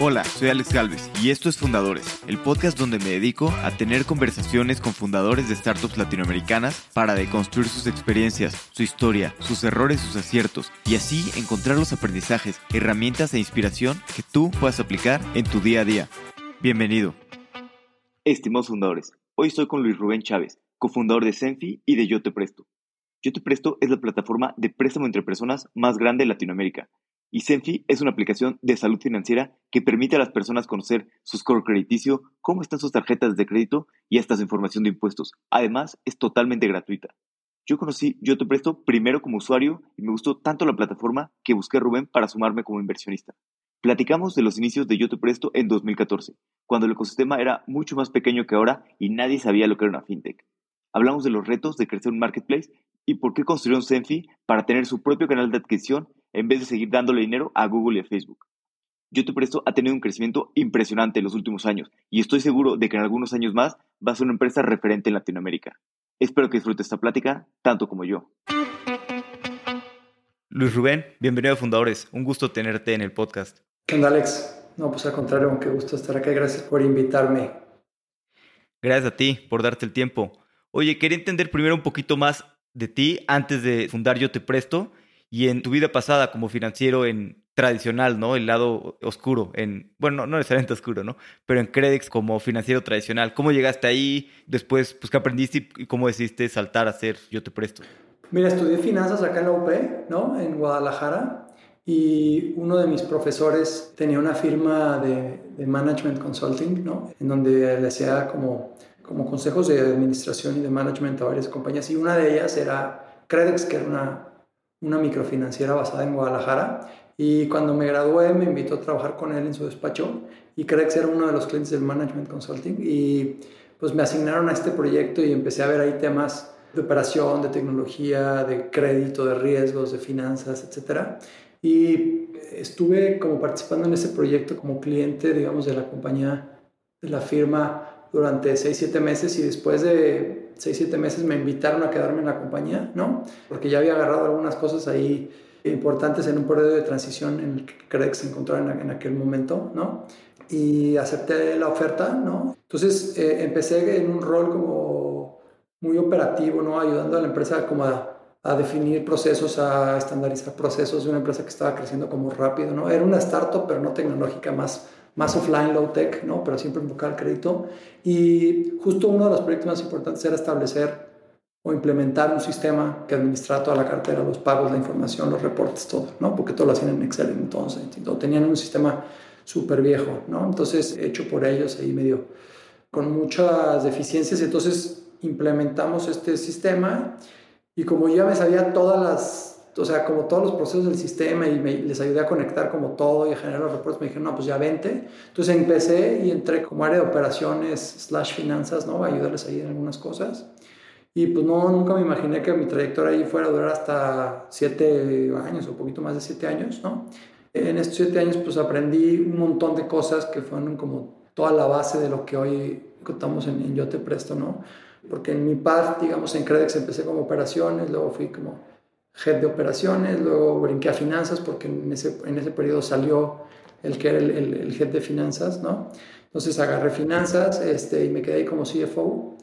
Hola, soy Alex Galvez y esto es Fundadores, el podcast donde me dedico a tener conversaciones con fundadores de startups latinoamericanas para deconstruir sus experiencias, su historia, sus errores, sus aciertos y así encontrar los aprendizajes, herramientas e inspiración que tú puedas aplicar en tu día a día. Bienvenido. Estimados fundadores, hoy estoy con Luis Rubén Chávez, cofundador de Senfi y de Yo Te Presto. Yo Te Presto es la plataforma de préstamo entre personas más grande de Latinoamérica y Senfi es una aplicación de salud financiera que permite a las personas conocer su score crediticio, cómo están sus tarjetas de crédito y hasta su información de impuestos. Además, es totalmente gratuita. Yo conocí Yo Te Presto primero como usuario y me gustó tanto la plataforma que busqué a Rubén para sumarme como inversionista. Platicamos de los inicios de Yo Presto en 2014, cuando el ecosistema era mucho más pequeño que ahora y nadie sabía lo que era una fintech. Hablamos de los retos de crecer un marketplace y por qué construyeron Senfi para tener su propio canal de adquisición en vez de seguir dándole dinero a Google y a Facebook. Yo te presto ha tenido un crecimiento impresionante en los últimos años y estoy seguro de que en algunos años más va a ser una empresa referente en Latinoamérica. Espero que disfrutes esta plática tanto como yo. Luis Rubén, bienvenido a Fundadores. Un gusto tenerte en el podcast. ¿Qué onda, Alex? No, pues al contrario, qué gusto estar acá. Gracias por invitarme. Gracias a ti por darte el tiempo. Oye, quería entender primero un poquito más de ti antes de fundar Yo Te Presto y en tu vida pasada como financiero en tradicional, ¿no? El lado oscuro, en, bueno, no necesariamente oscuro, ¿no? Pero en Credix como financiero tradicional. ¿Cómo llegaste ahí? Después, pues, ¿qué aprendiste y cómo decidiste saltar a hacer Yo Te Presto? Mira, estudié finanzas acá en la UP, ¿no? En Guadalajara. Y uno de mis profesores tenía una firma de, de management consulting, ¿no? En donde le hacía como, como consejos de administración y de management a varias compañías. Y una de ellas era Credix, que era una una microfinanciera basada en Guadalajara. Y cuando me gradué me invitó a trabajar con él en su despacho y que era uno de los clientes del Management Consulting. Y pues me asignaron a este proyecto y empecé a ver ahí temas de operación, de tecnología, de crédito, de riesgos, de finanzas, etc. Y estuve como participando en ese proyecto como cliente, digamos, de la compañía, de la firma durante 6, 7 meses y después de 6, 7 meses me invitaron a quedarme en la compañía, ¿no? Porque ya había agarrado algunas cosas ahí importantes en un periodo de transición en el que que se encontraba en, aquel momento, ¿no? Y acepté la oferta, ¿no? Entonces eh, empecé en un rol como muy operativo, ¿no? Ayudando a la empresa como a, a definir procesos, a estandarizar procesos de una empresa que estaba creciendo como rápido, ¿no? Era una startup, pero no tecnológica, más más offline, low tech, ¿no? pero siempre enfocado al crédito. Y justo uno de los proyectos más importantes era establecer o implementar un sistema que administrara toda la cartera, los pagos, la información, los reportes, todo, ¿no? porque todo lo hacían en Excel entonces. Tenían un sistema súper viejo, ¿no? entonces hecho por ellos ahí medio con muchas deficiencias. Entonces implementamos este sistema y como ya me sabía todas las o sea, como todos los procesos del sistema y les ayudé a conectar como todo y a generar los reportes, me dijeron, no, pues ya vente. Entonces empecé y entré como área de operaciones slash finanzas, ¿no? A ayudarles ahí en algunas cosas. Y pues no, nunca me imaginé que mi trayectoria ahí fuera a durar hasta siete años o un poquito más de siete años, ¿no? En estos siete años pues aprendí un montón de cosas que fueron como toda la base de lo que hoy contamos en, en Yo Te Presto, ¿no? Porque en mi parte, digamos, en Credex empecé como operaciones, luego fui como head de operaciones, luego brinqué a finanzas porque en ese, en ese periodo salió el que era el, el, el, head de finanzas, ¿no? Entonces agarré finanzas este, y me quedé ahí como CFO.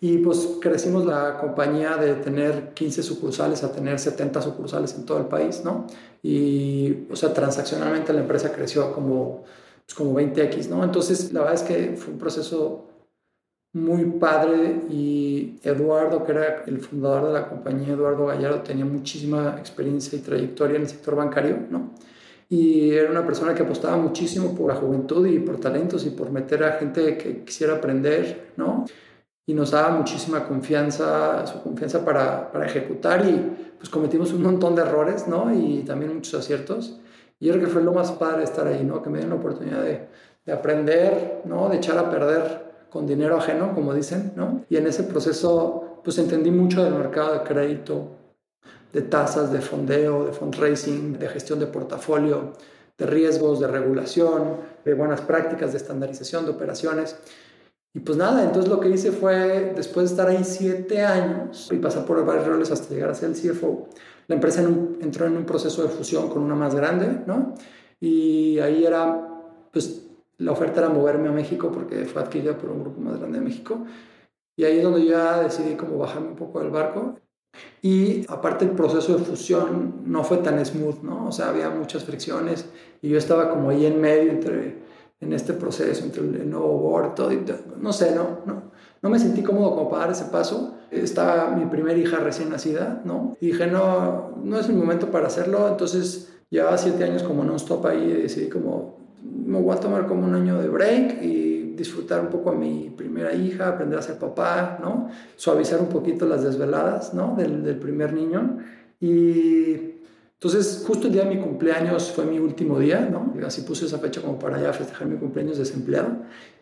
Y pues crecimos la compañía de tener 15 sucursales a tener 70 sucursales en todo el país, ¿no? Y, o sea, transaccionalmente la empresa creció como, pues, como 20x, ¿no? Entonces, la verdad es que fue un proceso muy padre y Eduardo, que era el fundador de la compañía, Eduardo Gallardo, tenía muchísima experiencia y trayectoria en el sector bancario, ¿no? Y era una persona que apostaba muchísimo por la juventud y por talentos y por meter a gente que quisiera aprender, ¿no? Y nos daba muchísima confianza, su confianza para, para ejecutar y pues cometimos un montón de errores, ¿no? Y también muchos aciertos. Y yo creo que fue lo más padre estar ahí, ¿no? Que me dieron la oportunidad de, de aprender, ¿no? De echar a perder con dinero ajeno, como dicen, ¿no? Y en ese proceso, pues entendí mucho del mercado de crédito, de tasas, de fondeo, de fundraising, de gestión de portafolio, de riesgos, de regulación, de buenas prácticas, de estandarización de operaciones. Y pues nada, entonces lo que hice fue, después de estar ahí siete años y pasar por varios roles hasta llegar a ser el CFO, la empresa entró en un proceso de fusión con una más grande, ¿no? Y ahí era pues la oferta era moverme a México porque fue adquirida por un grupo más grande de México. Y ahí es donde yo ya decidí como bajarme un poco del barco. Y aparte el proceso de fusión no fue tan smooth, ¿no? O sea, había muchas fricciones y yo estaba como ahí en medio entre, en este proceso, entre el, nuevo board, todo, y no sé, no, no, no me sentí cómodo como para dar ese paso. Estaba mi primera hija recién nacida, ¿no? Y dije, no, no es el momento para hacerlo. Entonces, llevaba siete años como non-stop ahí y decidí como, me voy a tomar como un año de break y disfrutar un poco a mi primera hija, aprender a ser papá, ¿no? Suavizar un poquito las desveladas, ¿no? Del, del primer niño. Y entonces, justo el día de mi cumpleaños fue mi último día, ¿no? Así puse esa fecha como para ya festejar mi cumpleaños desempleado.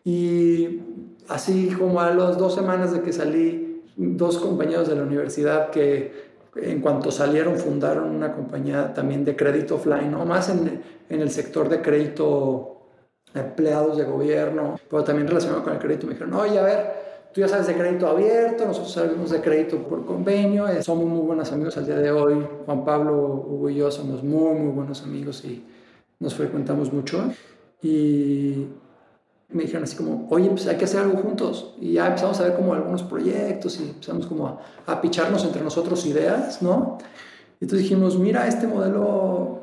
Y así como a las dos semanas de que salí, dos compañeros de la universidad que en cuanto salieron fundaron una compañía también de crédito offline, ¿no? Más en, en el sector de crédito empleados de gobierno, pero también relacionado con el crédito. Me dijeron, oye, a ver, tú ya sabes de crédito abierto, nosotros sabemos de crédito por convenio, eh, somos muy buenos amigos al día de hoy. Juan Pablo, Hugo y yo somos muy, muy buenos amigos y nos frecuentamos mucho. Y me dijeron así como, oye, pues hay que hacer algo juntos. Y ya empezamos a ver como algunos proyectos y empezamos como a, a picharnos entre nosotros ideas, ¿no? Y entonces dijimos, mira, este modelo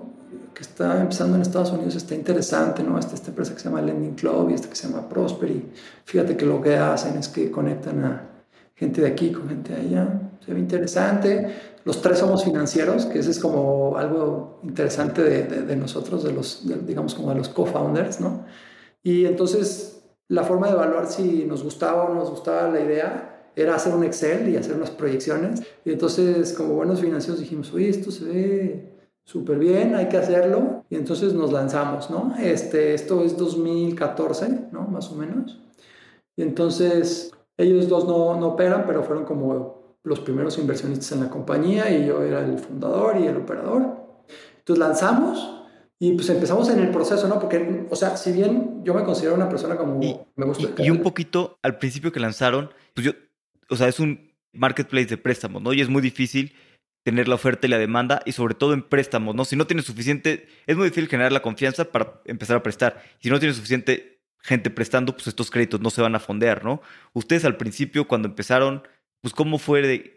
que está empezando en Estados Unidos está interesante, ¿no? Esta, esta empresa que se llama Lending Club y esta que se llama Prospery. Fíjate que lo que hacen es que conectan a gente de aquí con gente de allá. Se ve interesante. Los tres somos financieros, que ese es como algo interesante de, de, nosotros, de los, digamos, como de los co-founders, ¿no? Y entonces la forma de evaluar si nos gustaba o no nos gustaba la idea era hacer un Excel y hacer unas proyecciones. Y entonces, como buenos financieros, dijimos, oye, esto se ve súper bien, hay que hacerlo. Y entonces nos lanzamos, ¿no? Este, esto es 2014, ¿no? Más o menos. Y entonces ellos dos no, no operan, pero fueron como los primeros inversionistas en la compañía y yo era el fundador y el operador. Entonces lanzamos y pues empezamos en el proceso, ¿no? Porque, o sea, si bien yo me considero una persona como... Y, me gusta y, y, un poquito al principio que lanzaron, pues yo, o sea, es un marketplace de préstamos, ¿no? Y es muy difícil tener la oferta y la demanda y sobre todo en préstamos, ¿no? Si no tienes suficiente, es muy difícil generar la confianza para empezar a prestar. Si no tienes suficiente gente prestando, pues estos créditos no se van a fondear, ¿no? Ustedes al principio cuando empezaron, pues cómo fue de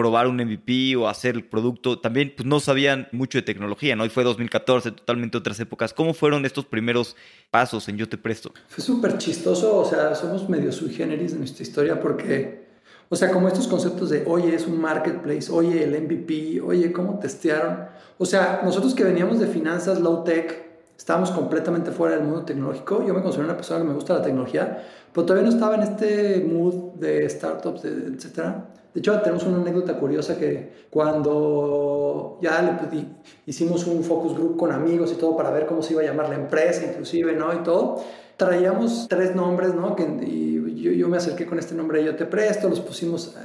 probar un MVP o hacer el producto, también pues no sabían mucho de tecnología, ¿no? Y fue 2014, totalmente otras épocas. ¿Cómo fueron estos primeros pasos en Yo Te Presto? Fue súper chistoso, o sea, somos medio sui generis en nuestra historia porque, o sea, como estos conceptos de, oye, es un marketplace, oye, el MVP, oye, ¿cómo testearon? O sea, nosotros que veníamos de finanzas low tech, estábamos completamente fuera del mundo tecnológico. Yo me considero una persona que me gusta la tecnología, pero todavía no estaba en este mood de startups, etcétera. De hecho, tenemos una anécdota curiosa que cuando ya le hicimos un focus group con amigos y todo para ver cómo se iba a llamar la empresa, inclusive, ¿no? Y todo, traíamos tres nombres, ¿no? Que, y yo, yo me acerqué con este nombre, yo te presto, los pusimos,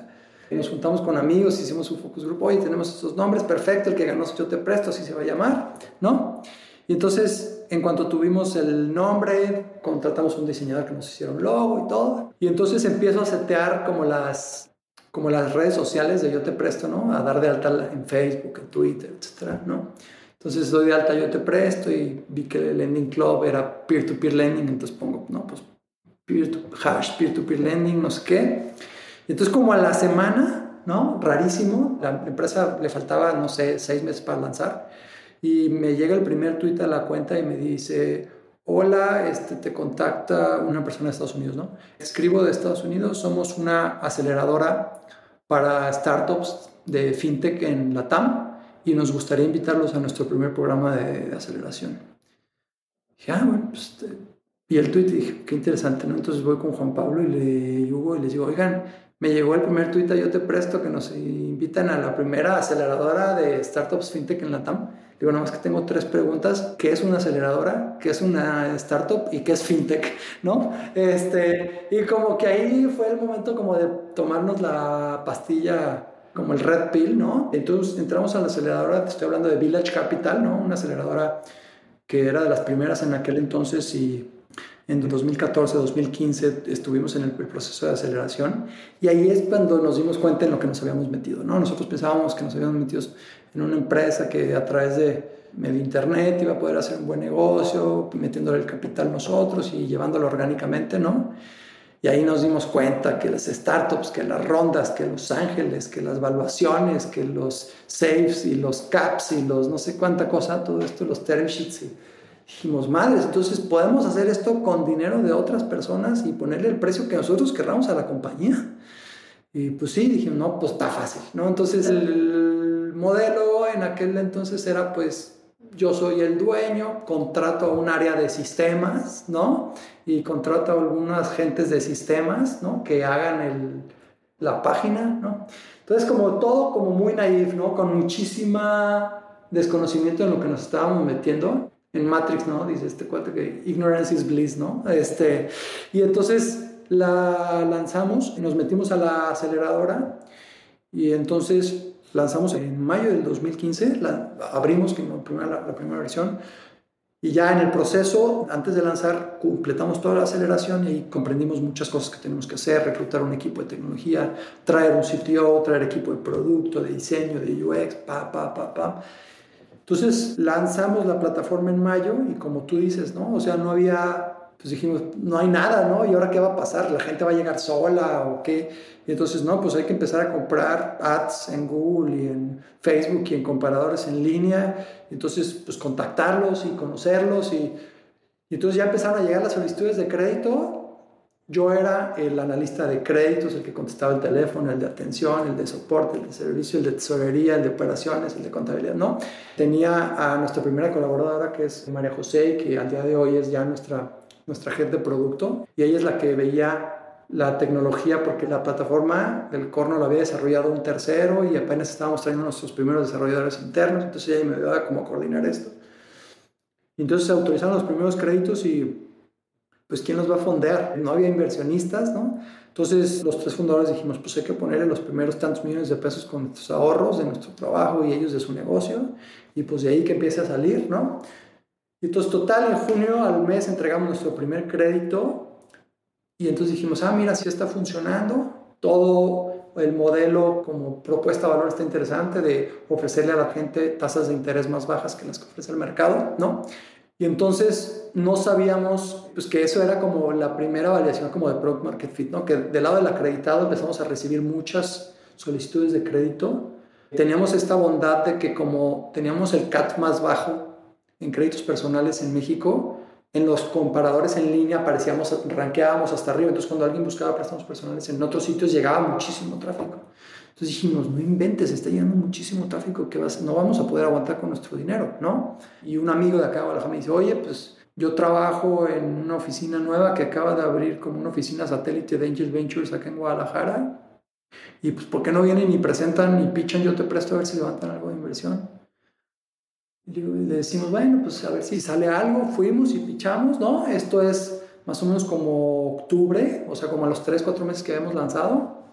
eh, nos juntamos con amigos, hicimos un focus group, oye, tenemos estos nombres, perfecto, el que ganó yo te presto, así se va a llamar, ¿no? Y entonces, en cuanto tuvimos el nombre, contratamos un diseñador que nos hiciera un logo y todo. Y entonces empiezo a setear como las como las redes sociales de Yo Te Presto, ¿no? A dar de alta en Facebook, en Twitter, etcétera, ¿no? Entonces doy de alta Yo Te Presto y vi que el Lending Club era peer-to-peer lending, entonces pongo, no, pues peer to, hash peer-to-peer lending, no sé qué. Y entonces como a la semana, ¿no? Rarísimo, la empresa le faltaba, no sé, seis meses para lanzar y me llega el primer tweet a la cuenta y me dice, hola, este, te contacta una persona de Estados Unidos, ¿no? Escribo de Estados Unidos, somos una aceleradora para startups de fintech en la TAM y nos gustaría invitarlos a nuestro primer programa de, de aceleración. Dije, ah, bueno, pues, este", y el tweet dije, qué interesante, ¿no? Entonces voy con Juan Pablo y, le, Hugo y les digo, oigan, me llegó el primer tweet Yo Te Presto que nos invitan a la primera aceleradora de startups fintech en la TAM. Digo, nada más que tengo tres preguntas. ¿Qué es una aceleradora? ¿Qué es una startup? ¿Y qué es fintech? ¿No? Este, y como que ahí fue el momento como de tomarnos la pastilla como el red pill, ¿no? Entonces entramos a la aceleradora, te estoy hablando de Village Capital, ¿no? Una aceleradora que era de las primeras en aquel entonces y en 2014, 2015 estuvimos en el, proceso de aceleración y ahí es cuando nos dimos cuenta en lo que nos habíamos metido, ¿no? Nosotros pensábamos que nos habíamos metido en una empresa que a través de medio internet, iba a poder hacer un buen negocio, metiéndole el capital nosotros y llevándolo orgánicamente, ¿no? Y ahí nos dimos cuenta que las startups, que las rondas, que los ángeles, que las valuaciones, que los saves y los caps y los no sé cuánta cosa, todo esto, los term sheets. Y dijimos, madres, entonces podemos hacer esto con dinero de otras personas y ponerle el precio que nosotros querramos a la compañía. Y pues sí, dijimos, no, pues está fácil, ¿no? Entonces el modelo en aquel entonces era pues yo soy el dueño, contrato a un área de sistemas, ¿no? Y contrato a algunas gentes de sistemas, ¿no? Que hagan el, la página, ¿no? Entonces, como todo, como muy naif, ¿no? Con muchísima desconocimiento en lo que nos estábamos metiendo. En Matrix, ¿no? Dice este cuate que ignorance is bliss, ¿no? Este, y entonces la lanzamos nos metimos a la aceleradora y entonces lanzamos en mayo del 2015, la, abrimos la primera, la primera versión y ya en el proceso, antes de lanzar, completamos toda la aceleración y comprendimos muchas cosas que tenemos que hacer, reclutar un equipo de tecnología, traer un CTO, traer equipo de producto, de diseño, de UX, pa, pa, pa, pa. Entonces lanzamos la plataforma en mayo y como tú dices, ¿no? O sea, no había pues dijimos, no hay nada, ¿no? ¿Y ahora qué va a pasar? ¿La gente va a llegar sola o qué? Y entonces, no, pues hay que empezar a comprar ads en Google y en Facebook y en comparadores en línea. Entonces, pues contactarlos y conocerlos. Y, y entonces ya empezaron a llegar las solicitudes de crédito. Yo era el analista de créditos, el que contestaba el teléfono, el de atención, el de soporte, el de servicio, el de tesorería, el de operaciones, el de contabilidad, ¿no? Tenía a nuestra primera colaboradora, que es María José, que al día de hoy es ya nuestra nuestra de producto, y ella es la que veía la tecnología porque la plataforma del Corno la había desarrollado un tercero y apenas estábamos trayendo nuestros primeros desarrolladores internos, entonces ella me ayudaba como a coordinar esto. entonces se autorizaron los primeros créditos y pues ¿quién los va a fondear? No había inversionistas, ¿no? Entonces los tres fundadores dijimos, pues hay que ponerle los primeros tantos millones de pesos con nuestros ahorros de nuestro trabajo y ellos de su negocio y pues de ahí que empiece a salir, ¿no? Y entonces, total, en junio al mes entregamos nuestro primer crédito y entonces dijimos, ah, mira, si está funcionando, todo el modelo como propuesta de valor está interesante de ofrecerle a la gente tasas de interés más bajas que las que ofrece el mercado, ¿no? Y entonces no sabíamos pues, que eso era como la primera validación como de Product Market Fit, ¿no? Que del lado del acreditado empezamos a recibir muchas solicitudes de crédito. Teníamos esta bondad de que como teníamos el CAT más bajo, en créditos personales en México, en los comparadores en línea aparecíamos, ranqueábamos hasta arriba. Entonces, cuando alguien buscaba préstamos personales en otros sitios, llegaba muchísimo tráfico. Entonces dijimos, no inventes, está llegando muchísimo tráfico que no vamos a poder aguantar con nuestro dinero, ¿no? Y un amigo de acá de Guadalajara me dice, oye, pues yo trabajo en una oficina nueva que acaba de abrir como una oficina satélite de Angel Ventures acá en Guadalajara. Y pues, ¿por qué no vienen y presentan y pichan? Yo te presto a ver si levantan algo de inversión. Y le decimos, bueno, pues a ver si sale algo, fuimos y pichamos, ¿no? Esto es más o menos como octubre, o sea, como a los 3, 4 meses que habíamos lanzado.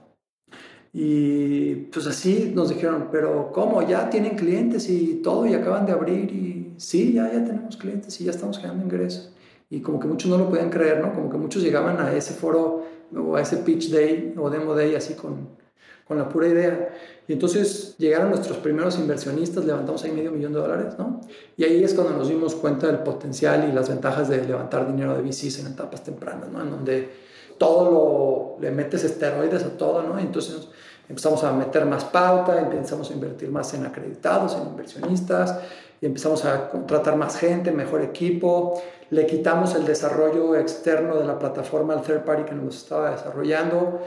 Y pues así nos dijeron, pero ¿cómo? ¿Ya tienen clientes y todo y acaban de abrir? Y sí, ya, ya tenemos clientes y ya estamos generando ingresos. Y como que muchos no lo podían creer, ¿no? Como que muchos llegaban a ese foro o a ese pitch day o demo day así con, con la pura idea. Y entonces llegaron nuestros primeros inversionistas, levantamos ahí medio millón de dólares, ¿no? Y ahí es cuando nos dimos cuenta del potencial y las ventajas de levantar dinero de VCs en etapas tempranas, ¿no? En donde todo lo, le metes esteroides a todo, ¿no? Y entonces empezamos a meter más pauta, empezamos a invertir más en acreditados, en inversionistas, y empezamos a contratar más gente, mejor equipo, le quitamos el desarrollo externo de la plataforma al third party que nos estaba desarrollando,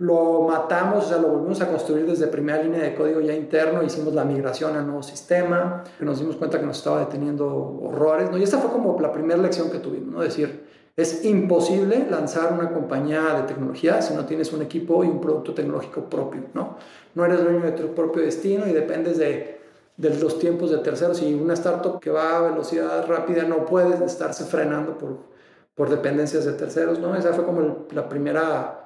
lo matamos, o sea, lo volvimos a construir desde primera línea de código ya interno, hicimos la migración al nuevo sistema, nos dimos cuenta que nos estaba deteniendo horrores, ¿no? Y esta fue como la primera lección que tuvimos, ¿no? decir, es imposible lanzar una compañía de tecnología si no tienes un equipo y un producto tecnológico propio, ¿no? No eres dueño de tu propio destino y dependes de, de los tiempos de terceros y una startup que va a velocidad rápida no puede estarse frenando por, dependencias de terceros. Esa fue como la primera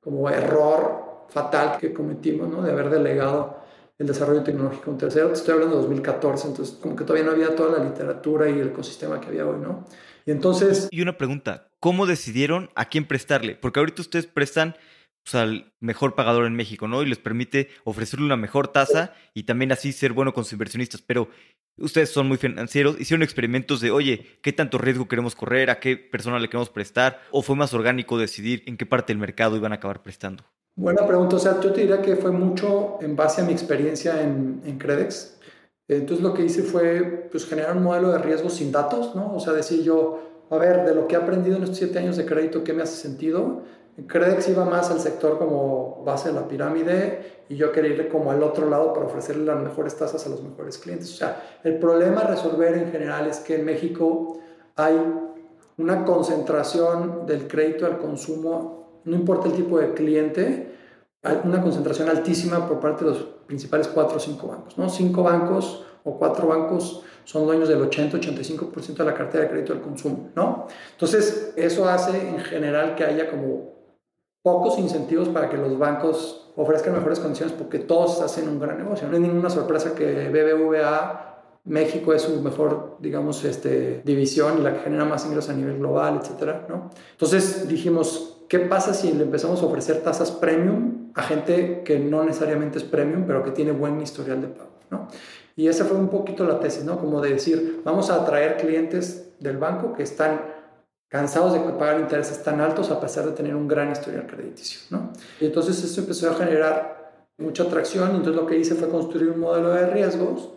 como error fatal que cometimos, ¿no? De haber delegado el desarrollo tecnológico un tercero. Te estoy hablando de 2014, entonces como que todavía no había toda la literatura y el ecosistema que había hoy, ¿no? Y entonces... Y una pregunta, ¿cómo decidieron a quién prestarle? Porque ahorita ustedes prestan pues, al mejor pagador en México, ¿no? Y les permite ofrecerle una mejor tasa y también así ser bueno con sus inversionistas. Pero, ustedes son muy financieros, hicieron experimentos de, oye, ¿qué tanto riesgo queremos correr? ¿A qué persona le queremos prestar? ¿O fue más orgánico decidir en qué parte del mercado iban a acabar prestando? Buena pregunta. O sea, yo te diría que fue mucho en base a mi experiencia en, en Credex. Entonces lo que hice fue pues, generar un modelo de riesgo sin datos, ¿no? O sea, decir yo, a ver, de lo que he aprendido en estos siete años de crédito, ¿qué me hace sentido? Credex iba más al sector como base de la pirámide y yo quería ir como al otro lado para ofrecerle las mejores tasas a los mejores clientes. O sea, el problema a resolver en general es que en México hay una concentración del crédito al consumo, no importa el tipo de cliente, hay una concentración altísima por parte de los principales cuatro o cinco bancos. ¿no? Cinco bancos o cuatro bancos son dueños del 80-85% de la cartera de crédito al consumo. ¿no? Entonces, eso hace en general que haya como pocos incentivos para que los bancos ofrezcan mejores condiciones porque todos hacen un gran negocio. No es ninguna sorpresa que BBVA México es su mejor, digamos, este, división y la que genera más ingresos a nivel global, etcétera, ¿no? Entonces dijimos, ¿qué pasa si le empezamos a ofrecer tasas premium a gente que no necesariamente es premium, pero que tiene buen historial de pago, ¿no? Y esa fue un poquito la tesis, ¿no? Como de decir, vamos a atraer clientes del banco que están cansados de pagar intereses tan altos a pesar de tener un gran historial crediticio. ¿no? Y entonces eso empezó a generar mucha atracción entonces lo que hice fue construir un modelo de riesgos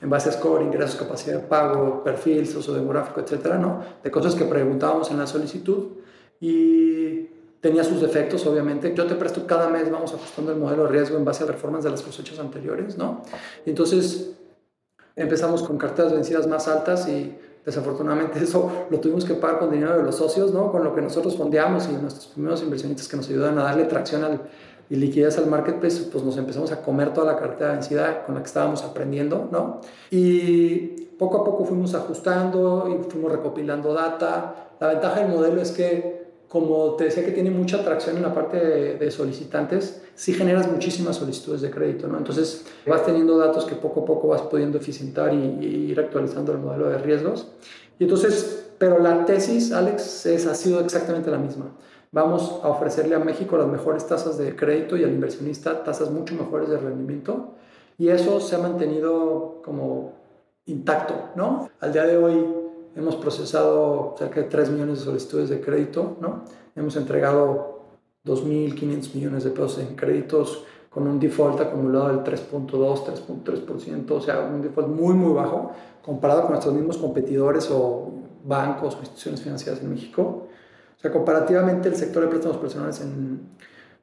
en base a score, ingresos, capacidad de pago, perfil sociodemográfico, etcétera, ¿no? De cosas que preguntábamos en la solicitud y tenía sus defectos, obviamente. Yo te presto cada mes, vamos ajustando el modelo de riesgo en base a reformas de las cosechas anteriores, ¿no? Entonces empezamos con carteras vencidas más altas y Desafortunadamente eso lo tuvimos que pagar con dinero de los socios, ¿no? Con lo que nosotros fondeamos y nuestros primeros inversionistas que nos ayudan a darle tracción al, y liquidez al marketplace, pues nos empezamos a comer toda la cartera de densidad con la que estábamos aprendiendo, ¿no? Y poco a poco fuimos ajustando y fuimos recopilando data. La ventaja del modelo es que como te decía que tiene mucha atracción en la parte de, solicitantes, sí generas muchísimas solicitudes de crédito, ¿no? Entonces vas teniendo datos que poco a poco vas pudiendo eficientar y, ir actualizando el modelo de riesgos. Y entonces, pero la tesis, Alex, es, ha sido exactamente la misma. Vamos a ofrecerle a México las mejores tasas de crédito y al inversionista tasas mucho mejores de rendimiento. Y eso se ha mantenido como intacto, ¿no? Al día de hoy Hemos procesado cerca de 3 millones de solicitudes de crédito, ¿no? Hemos entregado 2.500 millones de pesos en créditos con un default acumulado del 3.2, 3.3%, o sea, un default muy, muy bajo comparado con nuestros mismos competidores o bancos o instituciones financieras en México. O sea, comparativamente el sector de préstamos personales en,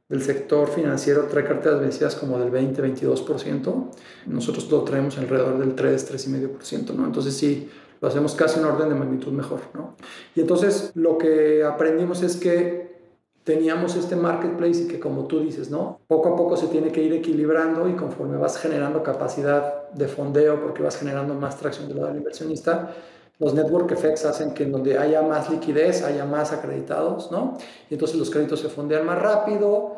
del sector financiero trae carteras vencidas como del 20-22%. Nosotros lo traemos alrededor del 3-3,5%, ¿no? Entonces sí, lo hacemos casi en orden de magnitud mejor, ¿no? Y entonces lo que aprendimos es que teníamos este marketplace y que como tú dices, ¿no? Poco a poco se tiene que ir equilibrando y conforme vas generando capacidad de fondeo, porque vas generando más tracción del lado del inversionista, los network effects hacen que en donde haya más liquidez, haya más acreditados, ¿no? Y entonces los créditos se fondean más rápido,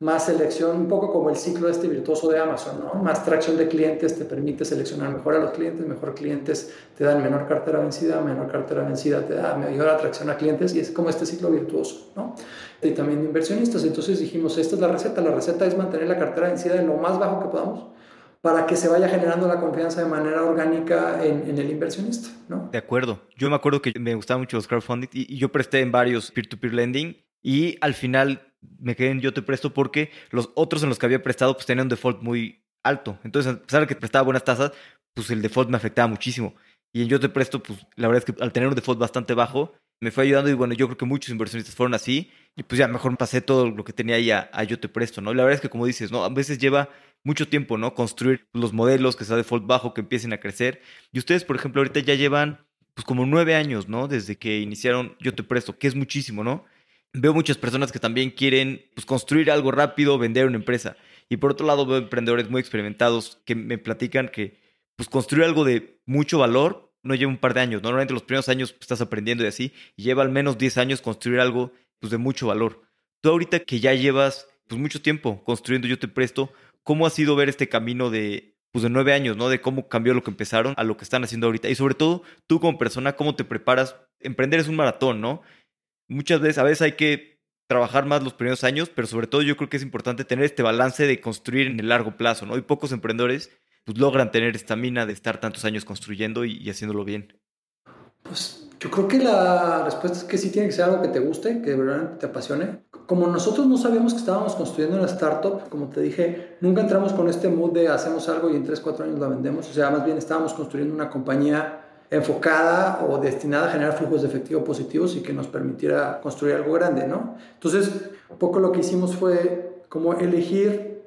más selección, un poco como el ciclo este virtuoso de Amazon, ¿no? Más tracción de clientes te permite seleccionar mejor a los clientes, mejor clientes te dan menor cartera vencida, menor cartera vencida te da mayor atracción a clientes y es como este ciclo virtuoso, ¿no? Y también de inversionistas. Entonces dijimos, esta es la receta, la receta es mantener la cartera vencida en lo más bajo que podamos para que se vaya generando la confianza de manera orgánica en, el inversionista, ¿no? De acuerdo. Yo me acuerdo que me gustaban mucho los crowdfunding y, yo presté en varios peer-to-peer -peer lending y al final me quedé en yo te presto porque los otros en los que había prestado pues tenían un default muy alto. Entonces, a pesar de que prestaba buenas tasas, pues el default me afectaba muchísimo. Y en yo te presto, pues la verdad es que al tener un default bastante bajo, me fue ayudando y bueno, yo creo que muchos inversionistas fueron así y pues ya mejor pasé todo lo que tenía ahí a, yo te presto, ¿no? la verdad es que como dices, ¿no? A veces lleva mucho tiempo, ¿no? Construir los modelos que sea default bajo, que empiecen a crecer. Y ustedes, por ejemplo, ahorita ya llevan pues como nueve años, ¿no? Desde que iniciaron Yo Te Presto, que es muchísimo, ¿no? Veo muchas personas que también quieren pues, construir algo rápido, vender una empresa. Y por otro lado veo emprendedores muy experimentados que me platican que pues, construir algo de mucho valor no lleva un par de años. Normalmente los primeros años pues, estás aprendiendo y así, y lleva al menos 10 años construir algo pues, de mucho valor. Tú ahorita que ya llevas pues, mucho tiempo construyendo Yo Te Presto, ¿cómo ha sido ver este camino de, pues, de nueve años, ¿no? De cómo cambió lo que empezaron a lo que están haciendo ahorita. Y sobre todo, tú como persona, ¿cómo te preparas? Emprender es un maratón, ¿no? Muchas veces, a veces hay que trabajar más los primeros años, pero sobre todo yo creo que es importante tener este balance de construir en el largo plazo, ¿no? Y pocos emprendedores pues logran tener esta mina de estar tantos años construyendo y, haciéndolo bien? Pues yo creo que la respuesta es que sí tiene que ser algo que te guste, que de verdad te apasione. Como nosotros no sabíamos que estábamos construyendo una startup, como te dije, nunca entramos con este mood de hacemos algo y en 3, 4 años la vendemos. O sea, más bien estábamos construyendo una compañía enfocada o destinada a generar flujos de efectivo positivos y que nos permitiera construir algo grande, ¿no? Entonces, un poco lo que hicimos fue como elegir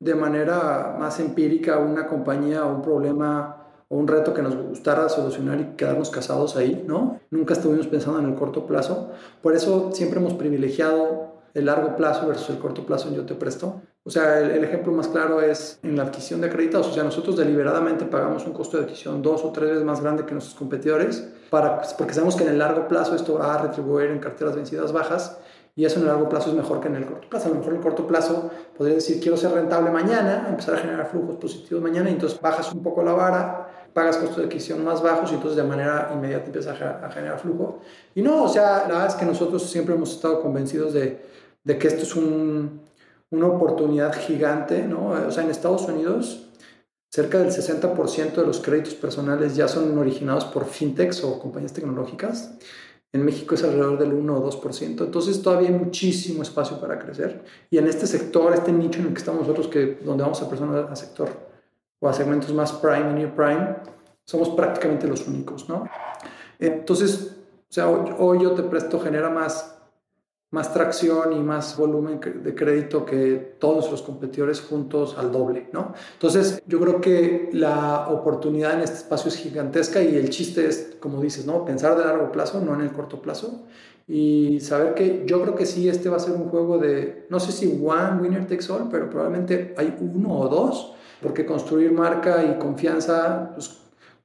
de manera más empírica una compañía o un problema o un reto que nos gustara solucionar y quedarnos casados ahí, ¿no? Nunca estuvimos pensando en el corto plazo. Por eso siempre hemos privilegiado el largo plazo versus el corto plazo en Yo Te Presto. O sea, el, ejemplo más claro es en la adquisición de acreditados. O sea, nosotros deliberadamente pagamos un costo de adquisición dos o tres veces más grande que nuestros competidores para, porque sabemos que en el largo plazo esto va a retribuir en carteras vencidas bajas y eso en el largo plazo es mejor que en el corto plazo. A lo mejor en el corto plazo podrías decir, quiero ser rentable mañana, empezar a generar flujos positivos mañana y entonces bajas un poco la vara, pagas costos de adquisición más bajos y entonces de manera inmediata empiezas a, generar flujo. Y no, o sea, la verdad es que nosotros siempre hemos estado convencidos de, de que esto es un una oportunidad gigante, ¿no? O sea, en Estados Unidos cerca del 60% de los créditos personales ya son originados por fintechs o compañías tecnológicas. En México es alrededor del 1 o 2%. Entonces todavía hay muchísimo espacio para crecer. Y en este sector, este nicho en el que estamos nosotros, que donde vamos a personas a sector o a segmentos más prime y near prime, somos prácticamente los únicos, ¿no? Entonces, o sea, hoy, hoy yo te presto genera más más tracción y más volumen de crédito que todos los competidores juntos al doble, ¿no? Entonces, yo creo que la oportunidad en este espacio es gigantesca y el chiste es, como dices, ¿no? Pensar de largo plazo, no en el corto plazo. Y saber que yo creo que sí, este va a ser un juego de, no sé si one winner takes all, pero probablemente hay uno o dos, porque construir marca y confianza, pues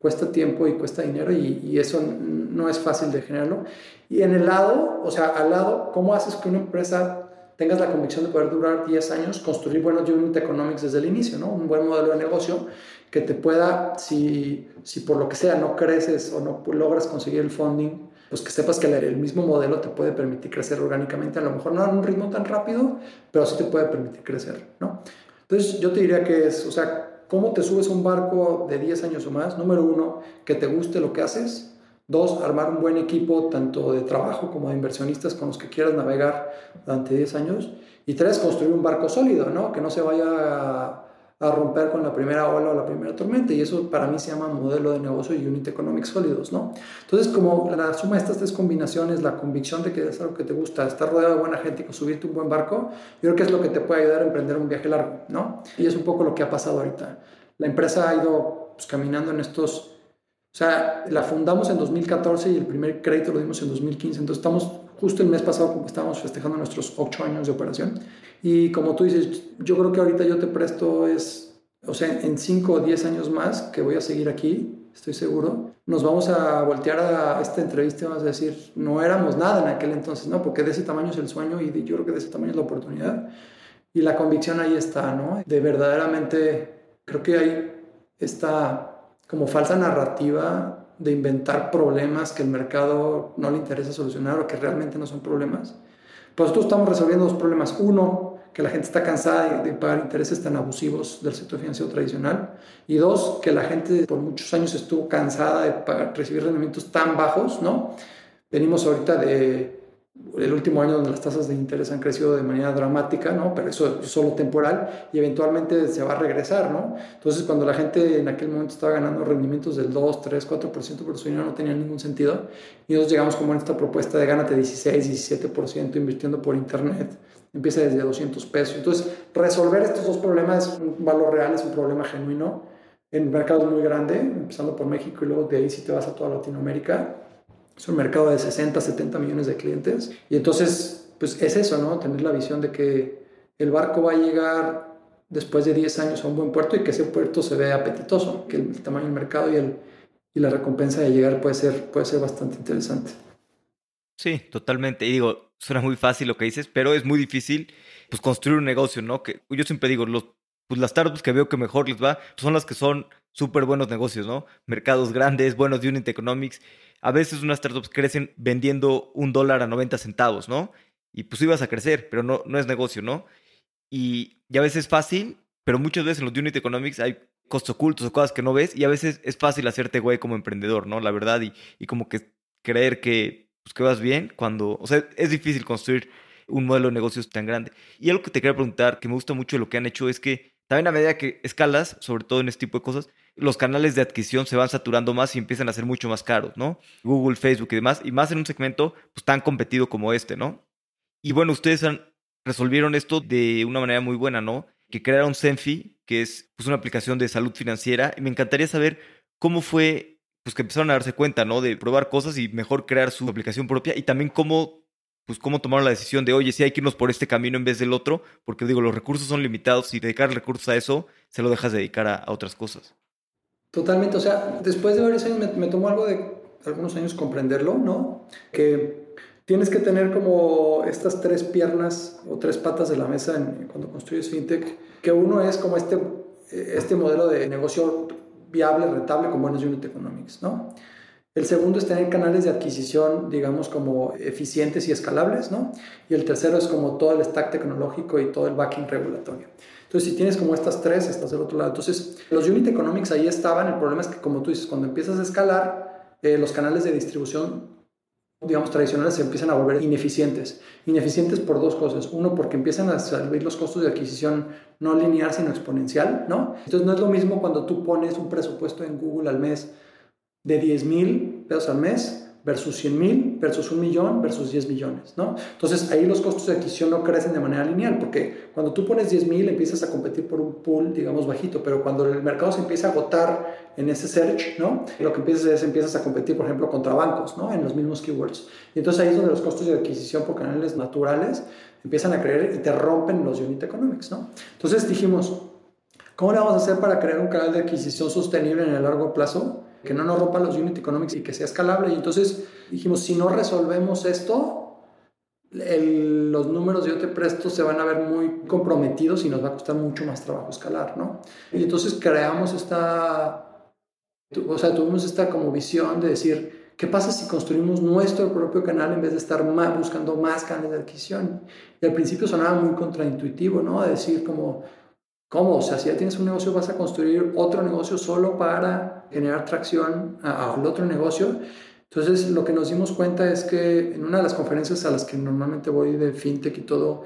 cuesta tiempo y cuesta dinero y, y, eso no es fácil de generarlo. Y en el lado, o sea, al lado, ¿cómo haces que una empresa tengas la convicción de poder durar 10 años, construir buenos unit economics desde el inicio, ¿no? Un buen modelo de negocio que te pueda, si, si por lo que sea no creces o no logras conseguir el funding, pues que sepas que el mismo modelo te puede permitir crecer orgánicamente, a lo mejor no a un ritmo tan rápido, pero sí te puede permitir crecer, ¿no? Entonces yo te diría que es, o sea, ¿Cómo te subes a un barco de 10 años o más? Número uno, que te guste lo que haces. Dos, armar un buen equipo tanto de trabajo como de inversionistas con los que quieras navegar durante 10 años. Y tres, construir un barco sólido, ¿no? Que no se vaya a romper con la primera ola o la primera tormenta y eso para mí se llama modelo de negocio y unit economics sólidos, ¿no? Entonces, como la suma de estas tres combinaciones, la convicción de que es algo que te gusta, estar rodeado de buena gente y subirte un buen barco, yo creo que es lo que te puede ayudar a emprender un viaje largo, ¿no? Y es un poco lo que ha pasado ahorita. La empresa ha ido pues, caminando en estos... O sea, la fundamos en 2014 y el primer crédito lo dimos en 2015, entonces estamos justo el mes pasado estábamos festejando nuestros ocho años de operación y como tú dices, yo creo que ahorita yo te presto es, o sea, en 5 o 10 años más que voy a seguir aquí, estoy seguro, nos vamos a voltear a esta entrevista y vamos a decir, no éramos nada en aquel entonces, ¿no? Porque de ese tamaño es el sueño y yo creo que de ese tamaño es la oportunidad. Y la convicción ahí está, ¿no? De verdaderamente, creo que hay esta como falsa narrativa de inventar problemas que el mercado no le interesa solucionar o que realmente no son problemas. Pues nosotros estamos resolviendo dos problemas. Uno, que la gente está cansada de, pagar intereses tan abusivos del sector financiero tradicional. Y dos, que la gente por muchos años estuvo cansada de recibir rendimientos tan bajos, ¿no? Venimos ahorita de el último año donde las tasas de interés han crecido de manera dramática, ¿no? Pero eso es solo temporal y eventualmente se va a regresar, ¿no? Entonces, cuando la gente en aquel momento estaba ganando rendimientos del 2, 3, 4% por su dinero, no tenía ningún sentido. Y nosotros llegamos como en esta propuesta de gánate 16, 17% invirtiendo por internet empieza desde 200 pesos. Entonces, resolver estos dos problemas es un valor real, es un problema genuino en mercados muy grande, empezando por México y luego de ahí si te vas a toda Latinoamérica. Es un mercado de 60, 70 millones de clientes. Y entonces, pues es eso, ¿no? Tener la visión de que el barco va a llegar después de 10 años a un buen puerto y que ese puerto se vea apetitoso, que el, tamaño del mercado y, el, y la recompensa de llegar puede ser, puede ser bastante interesante. Sí, totalmente. Y digo, suena muy fácil lo que dices, pero es muy difícil pues construir un negocio, ¿no? Que yo siempre digo, los, pues las startups que veo que mejor les va pues, son las que son súper buenos negocios, ¿no? Mercados grandes, buenos de unit economics. A veces unas startups crecen vendiendo un dólar a 90 centavos, ¿no? Y pues ibas a crecer, pero no, no es negocio, ¿no? Y, y a veces es fácil, pero muchas veces en los unit economics hay costos ocultos o cosas que no ves y a veces es fácil hacerte güey como emprendedor, ¿no? La verdad y, y como que creer que, pues, que vas bien cuando, o sea, es difícil construir un modelo de negocios tan grande. Y algo que te quería preguntar, que me gusta mucho lo que han hecho, es que también a medida que escalas, sobre todo en este tipo de cosas, los canales de adquisición se van saturando más y empiezan a ser mucho más caros, ¿no? Google, Facebook y demás, y más en un segmento pues, tan competido como este, ¿no? Y bueno, ustedes resolvieron esto de una manera muy buena, ¿no? Que crearon Senfi, que es pues, una aplicación de salud financiera, y me encantaría saber cómo fue pues que empezaron a darse cuenta, ¿no? De probar cosas y mejor crear su aplicación propia y también cómo pues cómo tomaron la decisión de, oye, sí hay que irnos por este camino en vez del otro, porque digo, los recursos son limitados y dedicar recursos a eso, se lo dejas dedicar a, otras cosas. Totalmente, o sea, después de varios años me, tomó algo de algunos años comprenderlo, ¿no? Que tienes que tener como estas tres piernas o tres patas de la mesa en, cuando construyes fintech, que uno es como este, este modelo de negocio viable, rentable con buenos unit economics, ¿no? El segundo es tener canales de adquisición, digamos, como eficientes y escalables, ¿no? Y el tercero es como todo el stack tecnológico y todo el backing regulatorio. Entonces, si tienes como estas tres, estás del otro lado. Entonces, los unit economics ahí estaban. El problema es que, como tú dices, cuando empiezas a escalar, eh, los canales de distribución, digamos, tradicionales se empiezan a volver ineficientes. Ineficientes por dos cosas. Uno, porque empiezan a salir los costos de adquisición no lineal, sino exponencial, ¿no? Entonces, no es lo mismo cuando tú pones un presupuesto en Google al mes de 10 mil pesos al mes versus 100 mil versus un millón versus 10 millones, ¿no? Entonces ahí los costos de adquisición no crecen de manera lineal porque cuando tú pones 10 mil empiezas a competir por un pool, digamos, bajito, pero cuando el mercado se empieza a agotar en ese search, ¿no? Lo que empiezas es empiezas a competir, por ejemplo, contra bancos, ¿no? En los mismos keywords. Y entonces ahí es donde los costos de adquisición por canales naturales empiezan a creer y te rompen los unit economics, ¿no? Entonces dijimos, ¿cómo le vamos a hacer para crear un canal de adquisición sostenible en el largo plazo? Que no nos rompan los unit economics y que sea escalable. Y entonces dijimos, si no resolvemos esto, los números yo te presto se van a ver muy comprometidos y nos va a costar mucho más trabajo escalar, ¿no? Y entonces creamos esta, o sea, tuvimos esta como visión de decir, ¿qué pasa si construimos nuestro propio canal en vez de estar más, buscando más canales de adquisición? Y al principio sonaba muy contraintuitivo, ¿no? A decir como, ¿cómo? O sea, si ya tienes un negocio vas a construir otro negocio solo para generar tracción al otro negocio. Entonces, lo que nos dimos cuenta es que en una de las conferencias a las que normalmente voy de fintech y todo,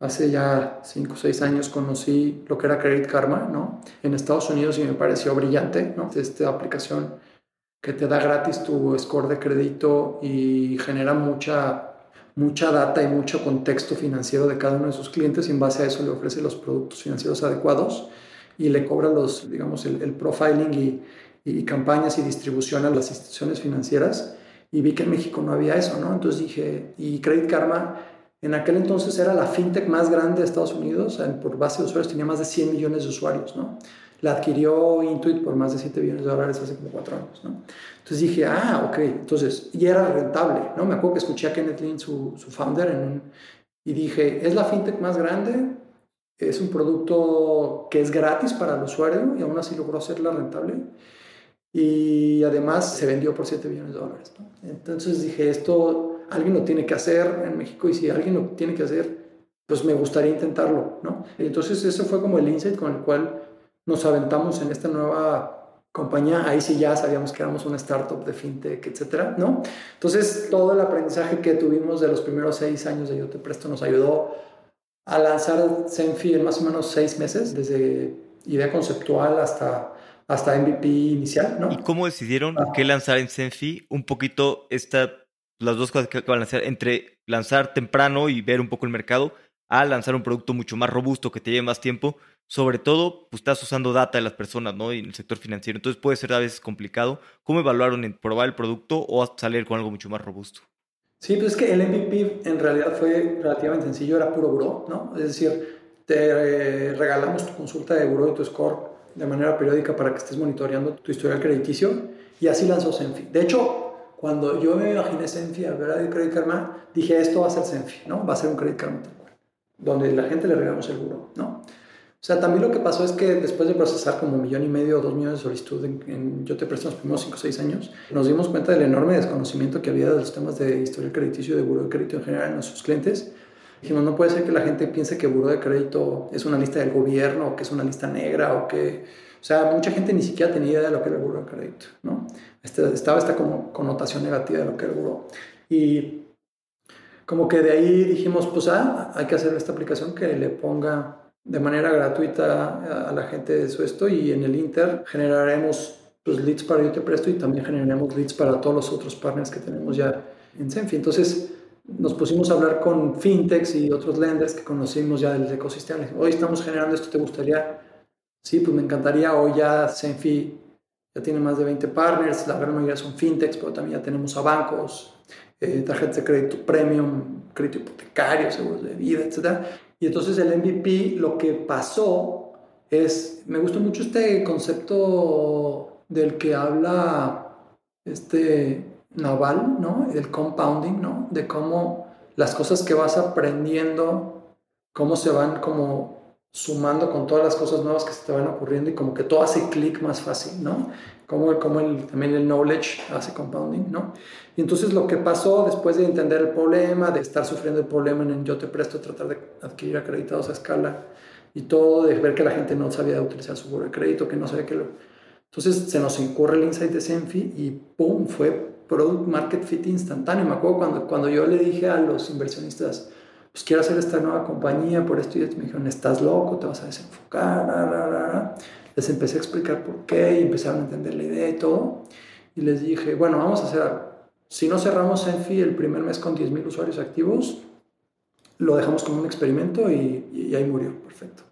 hace ya 5 o 6 años conocí lo que era Credit Karma, ¿no? En Estados Unidos y me pareció brillante, ¿no? Esta aplicación que te da gratis tu score de crédito y genera mucha mucha data y mucho contexto financiero de cada uno de sus clientes y en base a eso le ofrece los productos financieros adecuados y le cobra los, digamos, el, el profiling y, y campañas y distribución a las instituciones financieras y vi que en México no había eso, ¿no? Entonces dije, y Credit Karma en aquel entonces era la fintech más grande de Estados Unidos, por base de usuarios tenía más de 100 millones de usuarios, ¿no? La adquirió Intuit por más de 7 billones de dólares hace como 4 años, ¿no? Entonces dije, ah, ok, entonces, y era rentable, ¿no? Me acuerdo que escuché a Kenneth Lin, su, su founder, en un, y dije, es la fintech más grande, es un producto que es gratis para el usuario y aún así logró hacerla rentable y además se vendió por 7 billones de dólares. Entonces dije, esto alguien lo tiene que hacer en México y si alguien lo tiene que hacer, pues me gustaría intentarlo. ¿no? Y entonces eso fue como el insight con el cual nos aventamos en esta nueva compañía, ahí sí ya sabíamos que éramos una startup de fintech, etcétera, ¿no? Entonces, todo el aprendizaje que tuvimos de los primeros seis años de Yo Te Presto nos ayudó a lanzar Zenfi en más o menos seis meses, desde idea conceptual hasta hasta MVP inicial, ¿no? ¿Y cómo decidieron qué lanzar en Senfi? Un poquito esta, las dos cosas que van a lanzar, entre lanzar temprano y ver un poco el mercado, a lanzar un producto mucho más robusto que te lleve más tiempo. Sobre todo, pues estás usando data de las personas, ¿no? Y en el sector financiero. Entonces puede ser a veces complicado. ¿Cómo evaluaron en probar el producto o salir con algo mucho más robusto? Sí, pues es que el MVP en realidad fue relativamente sencillo, era puro buro, ¿no? Es decir, te eh, regalamos tu consulta de buro y tu score de manera periódica para que estés monitoreando tu historial crediticio y así lanzó Senfi. De hecho, cuando yo me imaginé Senfi al ver a Credit Karma, dije esto va a ser Senfi, ¿no? Va a ser un Credit Karma donde la gente le regalamos el buro, ¿no? O sea, también lo que pasó es que después de procesar como un millón y medio o dos millones de solicitudes en, Yo Te Presto los primeros cinco o seis años, nos dimos cuenta del enorme desconocimiento que había de los temas de historial crediticio y de buro de crédito en general en nuestros clientes Dijimos, no puede ser que la gente piense que Buró de Crédito es una lista del gobierno, o que es una lista negra, o que, O sea, mucha gente ni siquiera tenía idea de lo que era el buro de crédito, ¿no? Este, estaba esta connotación negativa de lo que era el buro. Y como que de ahí dijimos, pues ah, hay que hacer esta aplicación que le ponga de manera gratuita a la gente de eso esto y en el Inter generaremos pues, leads para Yo Te Presto y también generaremos leads para todos los otros partners que tenemos ya en Senfi. Entonces nos pusimos a hablar con fintechs y otros lenders que conocimos ya del ecosistema. Hoy estamos generando esto, ¿te gustaría? Sí, pues me encantaría. Hoy ya Senfi ya tiene más de 20 partners, la gran mayoría son fintechs, pero también ya tenemos a bancos, eh, tarjetas de crédito premium, crédito hipotecario, seguros de vida, etc. Y entonces el MVP lo que pasó es, me gustó mucho este concepto del que habla este Naval, ¿no? El compounding, ¿no? De cómo las cosas que vas aprendiendo, cómo se van como sumando con todas las cosas nuevas que se te van ocurriendo y como que todo hace clic más fácil, ¿no? Como, como el, también el knowledge hace compounding, ¿no? Y entonces lo que pasó después de entender el problema, de estar sufriendo el problema en yo te presto, tratar de adquirir acreditados a escala y todo, de ver que la gente no sabía utilizar su seguro de crédito, que no sabía que lo... Entonces se nos incurre el insight de Senfi y ¡pum! fue product market fit instantáneo. Me acuerdo cuando, cuando yo le dije a los inversionistas, pues quiero hacer esta nueva compañía por esto y esto. Me dijeron, estás loco, te vas a desenfocar. Les empecé a explicar por qué y empezaron a entender la idea y todo. Y les dije, bueno, vamos a hacer algo. Si no cerramos Enfi el primer mes con 10.000 usuarios activos, lo dejamos como un experimento y, y, ahí murió, perfecto.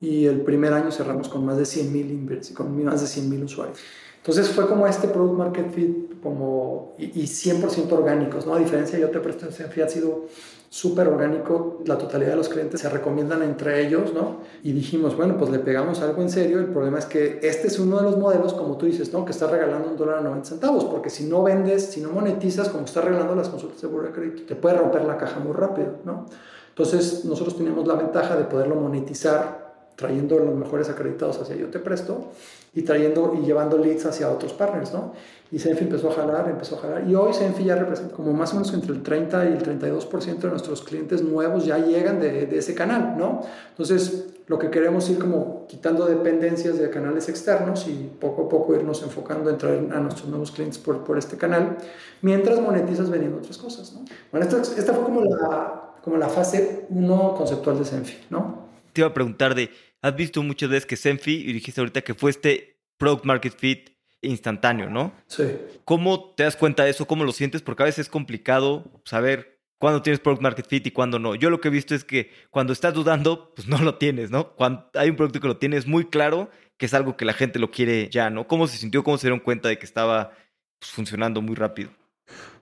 Y el primer año cerramos con más de 100.000 con más de 100.000 usuarios. Entonces fue como este product market fit como, y, y 100% orgánicos, ¿no? A diferencia, yo te presto Enfi ha sido súper orgánico, la totalidad de los clientes se recomiendan entre ellos, ¿no? Y dijimos, bueno, pues le pegamos algo en serio, el problema es que este es uno de los modelos, como tú dices, ¿no? Que está regalando un dólar a 90 centavos, porque si no vendes, si no monetizas, como está regalando las consultas de seguro de crédito, te puede romper la caja muy rápido, ¿no? Entonces, nosotros teníamos la ventaja de poderlo monetizar trayendo los mejores acreditados hacia Yo Te Presto y trayendo y llevando leads hacia otros partners, ¿no? Y Senfi empezó a jalar, empezó a jalar. Y hoy Senfi ya representa como más o menos entre el 30 y el 32% de nuestros clientes nuevos ya llegan de, de, ese canal, ¿no? Entonces, lo que queremos ir como quitando dependencias de canales externos y poco a poco irnos enfocando en traer a nuestros nuevos clientes por, por este canal, mientras monetizas vendiendo otras cosas, ¿no? Bueno, esta, esta fue como la, como la fase 1 conceptual de Senfi, ¿no? Te iba a preguntar de, has visto muchas veces que Senfi, y dijiste ahorita que fue este product market fit instantáneo, ¿no? Sí. ¿Cómo te das cuenta de eso? ¿Cómo lo sientes? Porque a veces es complicado saber cuándo tienes product market fit y cuándo no. Yo lo que he visto es que cuando estás dudando, pues no lo tienes, ¿no? Cuando hay un producto que lo tienes muy claro, que es algo que la gente lo quiere ya, ¿no? ¿Cómo se sintió? ¿Cómo se dieron cuenta de que estaba pues, funcionando muy rápido?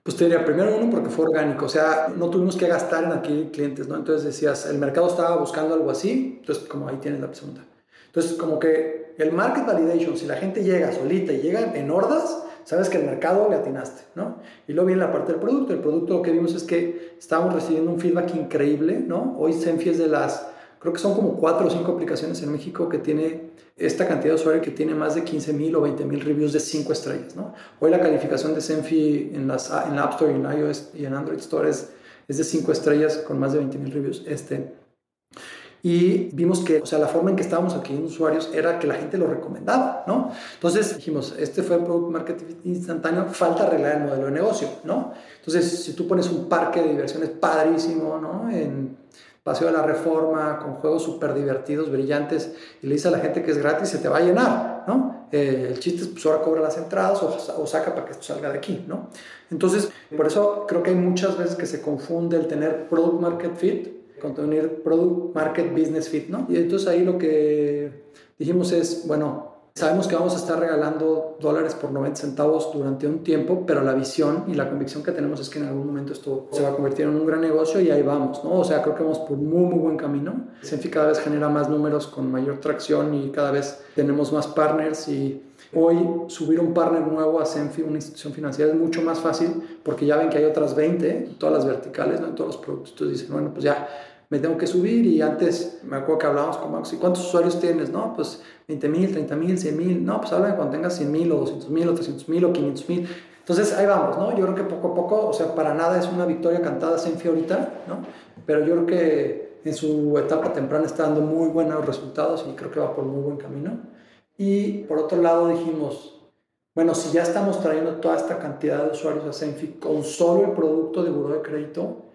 Pues te diría, primero uno porque fue orgánico, o sea, no tuvimos que gastar en adquirir clientes, ¿no? Entonces decías, el mercado estaba buscando algo así, entonces como ahí tienes la pregunta. Entonces, como que el market validation, si la gente llega solita y llega en hordas, sabes que el mercado le atinaste, ¿no? Y luego viene la parte del producto. El producto lo que vimos es que estábamos recibiendo un feedback increíble, ¿no? Hoy Senfi es de las, creo que son como cuatro o cinco aplicaciones en México que tiene esta cantidad de usuarios que tiene más de 15 mil o 20 mil reviews de 5 estrellas, ¿no? Hoy la calificación de Senfi en, las, en la App Store, en iOS y en Android Store es, es de 5 estrellas con más de 20 mil reviews. Este, y vimos que, o sea, la forma en que estábamos adquiriendo usuarios era que la gente lo recomendaba, ¿no? Entonces dijimos, este fue el Product Marketing Instantáneo, falta arreglar el modelo de negocio, ¿no? Entonces, si tú pones un parque de diversiones padrísimo, ¿no? En Paseo de la Reforma, con juegos súper divertidos, brillantes, y le dices a la gente que es gratis, se te va a llenar, ¿no? Eh, el chiste es, pues ahora cobra las entradas o, o, saca para que esto salga de aquí, ¿no? Entonces, por eso creo que hay muchas veces que se confunde el tener Product Market Fit contener Product Market Business Fit, ¿no? Y entonces ahí lo que dijimos es, bueno, sabemos que vamos a estar regalando dólares por 90 centavos durante un tiempo, pero la visión y la convicción que tenemos es que en algún momento esto se va a convertir en un gran negocio y ahí vamos, ¿no? O sea, creo que vamos por muy, muy buen camino. Senfi cada vez genera más números con mayor tracción y cada vez tenemos más partners y hoy subir un partner nuevo a Senfi, una institución financiera, es mucho más fácil porque ya ven que hay otras 20, todas las verticales, ¿no? En todos los productos. Entonces dicen, bueno, pues ya me tengo que subir y antes me acuerdo que hablábamos con Max, ¿y cuántos usuarios tienes? No, pues 20 mil, 30 mil, 100 mil, no, pues habla cuando tengas 100 mil o 200 mil o 300 mil o 500 mil. Entonces ahí vamos, ¿no? Yo creo que poco a poco, o sea, para nada es una victoria cantada Senfi ahorita, ¿no? Pero yo creo que en su etapa temprana está dando muy buenos resultados y creo que va por muy buen camino. Y por otro lado dijimos, bueno, si ya estamos trayendo toda esta cantidad de usuarios a Senfi con solo el producto de buró de crédito,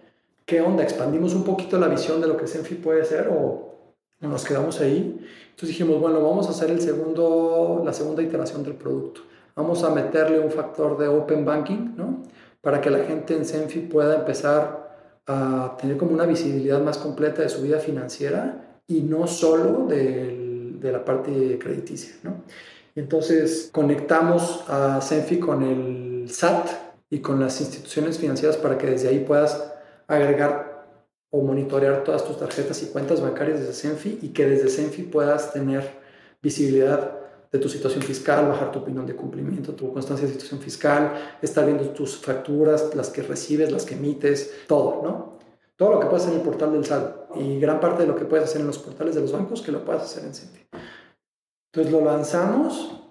¿qué onda? ¿Expandimos un poquito la visión de lo que Senfi puede ser o nos quedamos ahí? Entonces dijimos, bueno, vamos a hacer el segundo, la segunda iteración del producto. Vamos a meterle un factor de Open Banking, ¿no? Para que la gente en Senfi pueda empezar a tener como una visibilidad más completa de su vida financiera y no solo de la parte crediticia, ¿no? Entonces conectamos a Senfi con el SAT y con las instituciones financieras para que desde ahí puedas agregar o monitorear todas tus tarjetas y cuentas bancarias desde Senfi y que desde Senfi puedas tener visibilidad de tu situación fiscal, bajar tu opinión de cumplimiento, tu constancia de situación fiscal, estar viendo tus facturas, las que recibes, las que emites, todo, ¿no? Todo lo que puedes hacer en el portal del SAT y gran parte de lo que puedes hacer en los portales de los bancos que lo puedes hacer en Senfi. Entonces lo lanzamos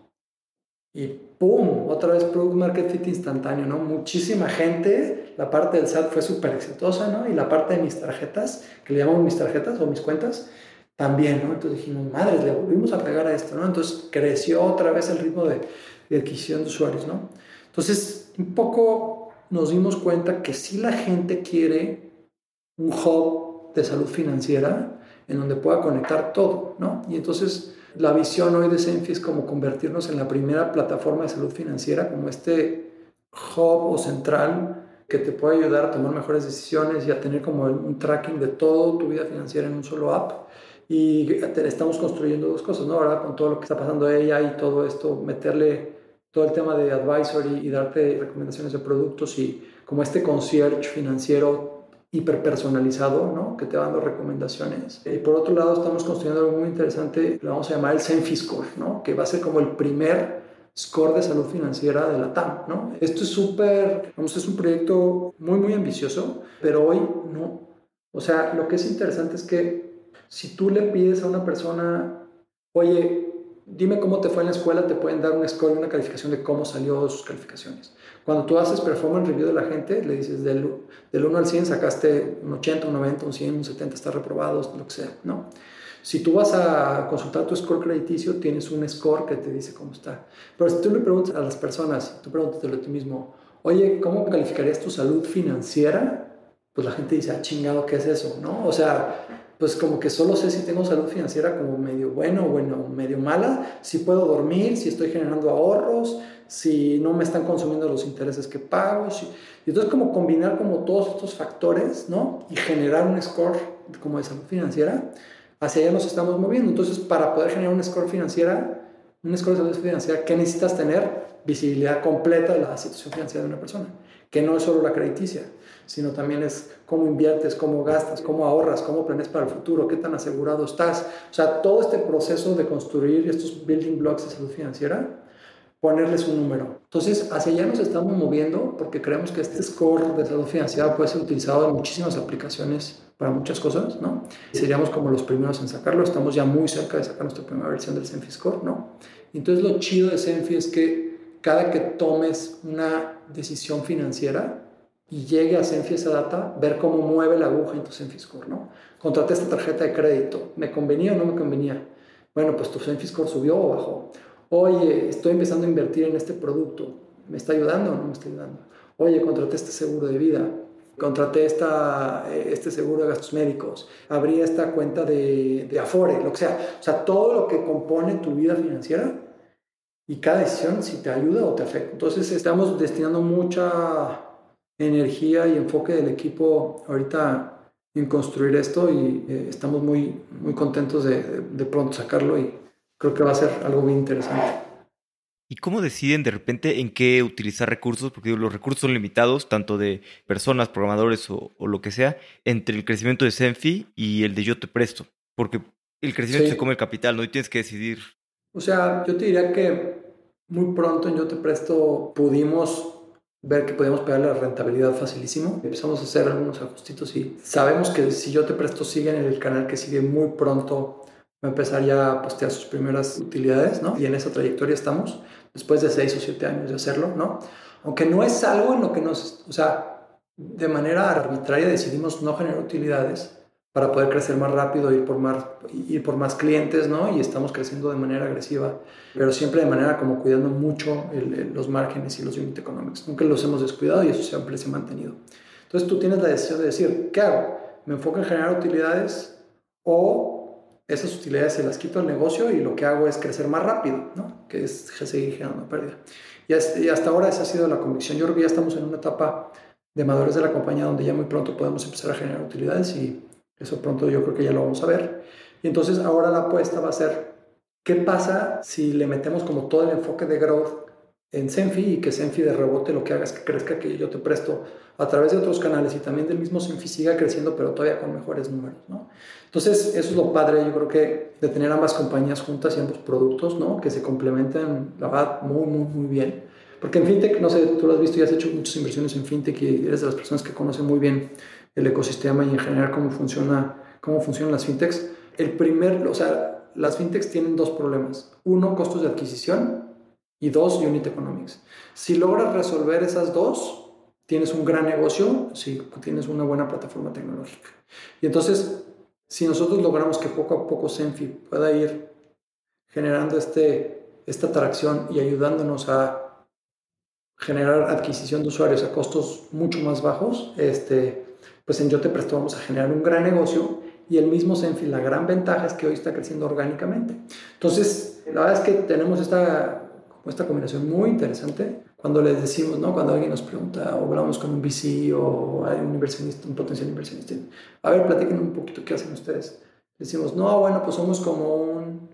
y ¡pum! Otra vez Product Market Fit instantáneo, ¿no? Muchísima gente, la parte del SAT fue súper exitosa, ¿no? Y la parte de mis tarjetas, que le llamamos mis tarjetas o mis cuentas, también, ¿no? Entonces dijimos, madre, le volvimos a pegar a esto, ¿no? Entonces creció otra vez el ritmo de, de adquisición de usuarios, ¿no? Entonces, un poco nos dimos cuenta que si la gente quiere un hub de salud financiera en donde pueda conectar todo, ¿no? Y entonces la visión hoy de Senfi es como convertirnos en la primera plataforma de salud financiera, como este hub o central que te puede ayudar a tomar mejores decisiones y a tener como un tracking de toda tu vida financiera en un solo app. Y estamos construyendo dos cosas, ¿no? Ahora con todo lo que está pasando ella y todo esto, meterle todo el tema de advisory y darte recomendaciones de productos y como este concierge financiero hiperpersonalizado, ¿no? que te va dando recomendaciones. Y por otro lado, estamos construyendo algo muy interesante, lo vamos a llamar el Senfi Score, ¿no? que va a ser como el primer score de salud financiera de la TAM. ¿no? Esto es súper, vamos, es un proyecto muy, muy ambicioso, pero hoy no. O sea, lo que es interesante es que si tú le pides a una persona, oye, dime cómo te fue en la escuela, te pueden dar un score y una calificación de cómo salió sus calificaciones. Cuando tú haces performance review de la gente, le dices del, del 1 al 100 sacaste un 80, un 90, un 100, un 70, está reprobado, lo que sea, ¿no? Si tú vas a consultar tu score crediticio, tienes un score que te dice cómo está. Pero si tú le preguntas a las personas, tú pregúntatelo a ti mismo, oye, ¿cómo calificarías tu salud financiera? Pues la gente dice, ah, chingado, ¿qué es eso? ¿No? O sea, pues como que solo sé si tengo salud financiera como medio bueno o bueno, medio mala, si puedo dormir, si estoy generando ahorros, si no me están consumiendo los intereses que pago. Y entonces como combinar como todos estos factores, ¿no? Y generar un score como de salud financiera, hacia allá nos estamos moviendo. Entonces para poder generar un score financiera, un score de salud financiera, ¿qué necesitas tener? Visibilidad completa de la situación financiera de una persona, que no es solo la crediticia, sino también es cómo inviertes, cómo gastas, cómo ahorras, cómo planeas para el futuro, qué tan asegurado estás. O sea, todo este proceso de construir estos building blocks de salud financiera ponerles un número. Entonces, hacia allá nos estamos moviendo porque creemos que este score de salud financiera puede ser utilizado en muchísimas aplicaciones para muchas cosas, ¿no? Seríamos como los primeros en sacarlo, estamos ya muy cerca de sacar nuestra primera versión del Senfi Score, ¿no? Entonces, lo chido de Senfi es que cada que tomes una decisión financiera y llegue a Senfi esa data, ver cómo mueve la aguja en tu Score, ¿no? Contraté esta tarjeta de crédito, ¿me convenía o no me convenía? Bueno, pues tu Score subió o bajó Oye, estoy empezando a invertir en este producto. ¿Me está ayudando o no me está ayudando? Oye, contraté este seguro de vida. Contraté esta, este seguro de gastos médicos. Abrí esta cuenta de, de Afore, lo que sea. O sea, todo lo que compone tu vida financiera y cada decisión si te ayuda o te afecta. Entonces estamos destinando mucha energía y enfoque del equipo ahorita en construir esto y eh, estamos muy, muy contentos de, de pronto sacarlo y creo que va a ser algo muy interesante. ¿Y cómo deciden de repente en qué utilizar recursos? Porque los recursos son limitados, tanto de personas, programadores o, lo que sea, entre el crecimiento de Senfi y el de Yo Te Presto. Porque el crecimiento se come el capital, ¿no? Y tienes que decidir. O sea, yo te diría que muy pronto en Yo Te Presto pudimos ver que podíamos pegar la rentabilidad facilísimo. Empezamos a hacer algunos ajustitos y sabemos que si Yo Te Presto sigue en el canal que sigue muy pronto va a empezar ya a postear sus primeras utilidades, ¿no? Y en esa trayectoria estamos, después de seis o siete años de hacerlo, ¿no? Aunque no es algo en lo que nos, o sea, de manera arbitraria decidimos no generar utilidades, para poder crecer más rápido, ir por más, ir por más clientes, ¿no? Y estamos creciendo de manera agresiva, pero siempre de manera como cuidando mucho los márgenes y los unit economics. Nunca los hemos descuidado y eso siempre se ha mantenido. Entonces tú tienes la decisión de decir, ¿qué hago? ¿Me enfoco en generar utilidades o esas utilidades se las quito al negocio y lo que hago es crecer más rápido, ¿no? Que es seguir generando pérdida. Y hasta ahora esa ha sido la convicción. Yo creo que ya estamos en una etapa de madurez de la compañía donde ya muy pronto podemos empezar a generar utilidades y eso pronto yo creo que ya lo vamos a ver. Y entonces ahora la apuesta va a ser, ¿qué pasa si le metemos como todo el enfoque de growth en Senfi y que Senfi de rebote lo que haga es que crezca, que yo te presto a través de otros canales y también del mismo Senfi siga creciendo, pero todavía con mejores números, ¿no? Entonces, eso es lo padre, yo creo que de tener ambas compañías juntas y ambos productos, ¿no? Que se complementan, la verdad, muy, muy, muy bien. Porque en FinTech, no sé, tú lo has visto y has hecho muchas inversiones en FinTech y eres de las personas que conocen muy bien el ecosistema y en general cómo, funciona, cómo funcionan las fintechs. El primer, o sea, las fintechs tienen dos problemas. Uno, costos de adquisición y dos, unit economics. Si logras resolver esas dos, tienes un gran negocio, si tienes una buena plataforma tecnológica. Y entonces, si nosotros logramos que poco a poco Senfi pueda ir generando este, esta atracción y ayudándonos a generar adquisición de usuarios a costos mucho más bajos, este, pues en Yo Te Presto vamos a generar un gran negocio y el mismo Senfi, la gran ventaja es que hoy está creciendo orgánicamente. Entonces, la verdad es que tenemos esta, esta combinación muy interesante cuando les decimos, ¿no? Cuando alguien nos pregunta o hablamos con un VC o hay un inversionista, un potencial inversionista, a ver, platiquen un poquito qué hacen ustedes. Decimos, no, bueno, pues somos como un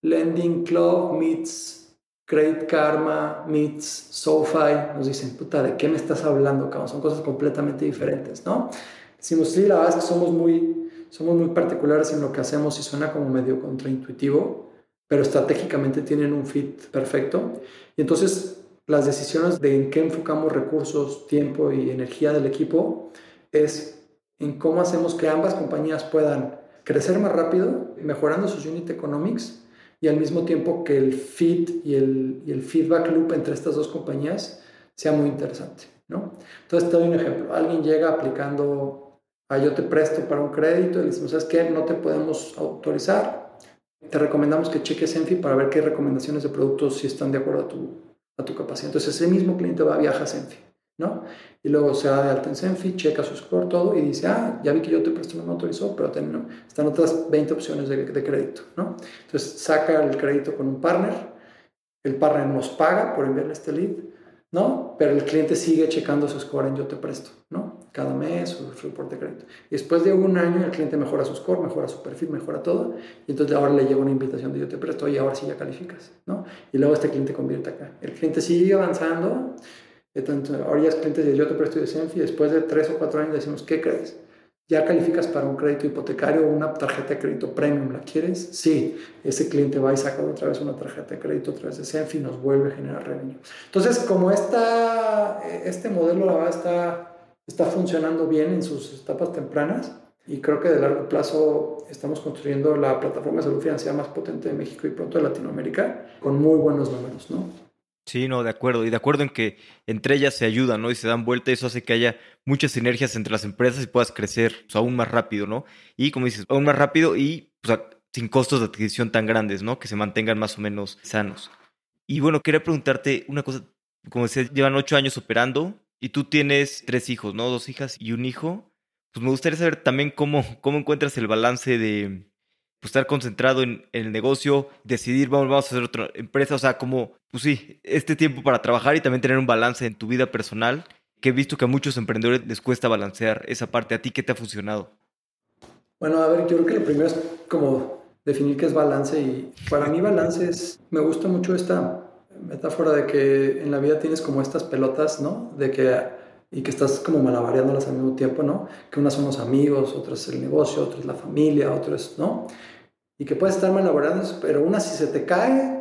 lending club meets Credit Karma, meets SoFi, nos dicen, puta, ¿de qué me estás hablando, cabrón? Son cosas completamente diferentes, ¿no? Decimos, sí, la verdad es que somos muy, somos muy particulares en lo que hacemos y suena como medio contraintuitivo, pero estratégicamente tienen un fit perfecto. Y entonces las decisiones de en qué enfocamos recursos, tiempo y energía del equipo es en cómo hacemos que ambas compañías puedan crecer más rápido, mejorando sus unit economics y al mismo tiempo que el feed y el, y el feedback loop entre estas dos compañías sea muy interesante. ¿no? Entonces te doy un ejemplo. Alguien llega aplicando a yo te presto para un crédito y le decimos, ¿sabes qué? No te podemos autorizar. Te recomendamos que cheques Enfi para ver qué recomendaciones de productos si están de acuerdo a tu, a tu capacidad. Entonces ese mismo cliente va a viajar a Senfi. ¿No? Y luego se da de alta en Senfi, checa su score, todo, y dice, ah, ya vi que yo te presto, no autorizó, pero están otras 20 opciones de, de, crédito, ¿no? Entonces saca el crédito con un partner, el partner nos paga por enviarle este lead, ¿no? Pero el cliente sigue checando su score en yo te presto, ¿no? Cada mes su, reporte de crédito. Y después de un año el cliente mejora su score, mejora su perfil, mejora todo, y entonces ahora le llega una invitación de yo te presto y ahora sí ya calificas, ¿no? Y luego este cliente convierte acá. El cliente sigue avanzando, ahora ya es cliente de yo te presto de Senfi, después de tres o cuatro años decimos, ¿qué crees? ¿Ya calificas para un crédito hipotecario o una tarjeta de crédito premium? ¿La quieres? Sí. Ese cliente va y saca otra vez una tarjeta de crédito otra vez de Senfi y nos vuelve a generar revenue. Entonces, como esta, este modelo la verdad está, está funcionando bien en sus etapas tempranas y creo que de largo plazo estamos construyendo la plataforma de salud financiera más potente de México y pronto de Latinoamérica con muy buenos números, ¿no? Sí, no, de acuerdo. Y de acuerdo en que entre ellas se ayudan, ¿no? Y se dan vuelta. Eso hace que haya muchas sinergias entre las empresas y puedas crecer pues, aún más rápido, ¿no? Y como dices, aún más rápido y pues, sin costos de adquisición tan grandes, ¿no? Que se mantengan más o menos sanos. Y bueno, quería preguntarte una cosa. Como decías, llevan ocho años operando y tú tienes tres hijos, ¿no? Dos hijas y un hijo. Pues me gustaría saber también cómo, cómo encuentras el balance de, pues, estar concentrado en, el negocio, decidir, vamos, vamos a hacer otra empresa, o sea, como, pues sí, este tiempo para trabajar y también tener un balance en tu vida personal, que he visto que a muchos emprendedores les cuesta balancear esa parte. ¿A ti qué te ha funcionado? Bueno, a ver, yo creo que lo primero es como definir qué es balance y para mí balance es, me gusta mucho esta metáfora de que en la vida tienes como estas pelotas, ¿no? De que y que estás como malabareándolas al mismo tiempo, ¿no? Que unas son los amigos, otras el negocio, otras la familia, otras, ¿no? y que puedes estar malaborando, pero una si se te cae,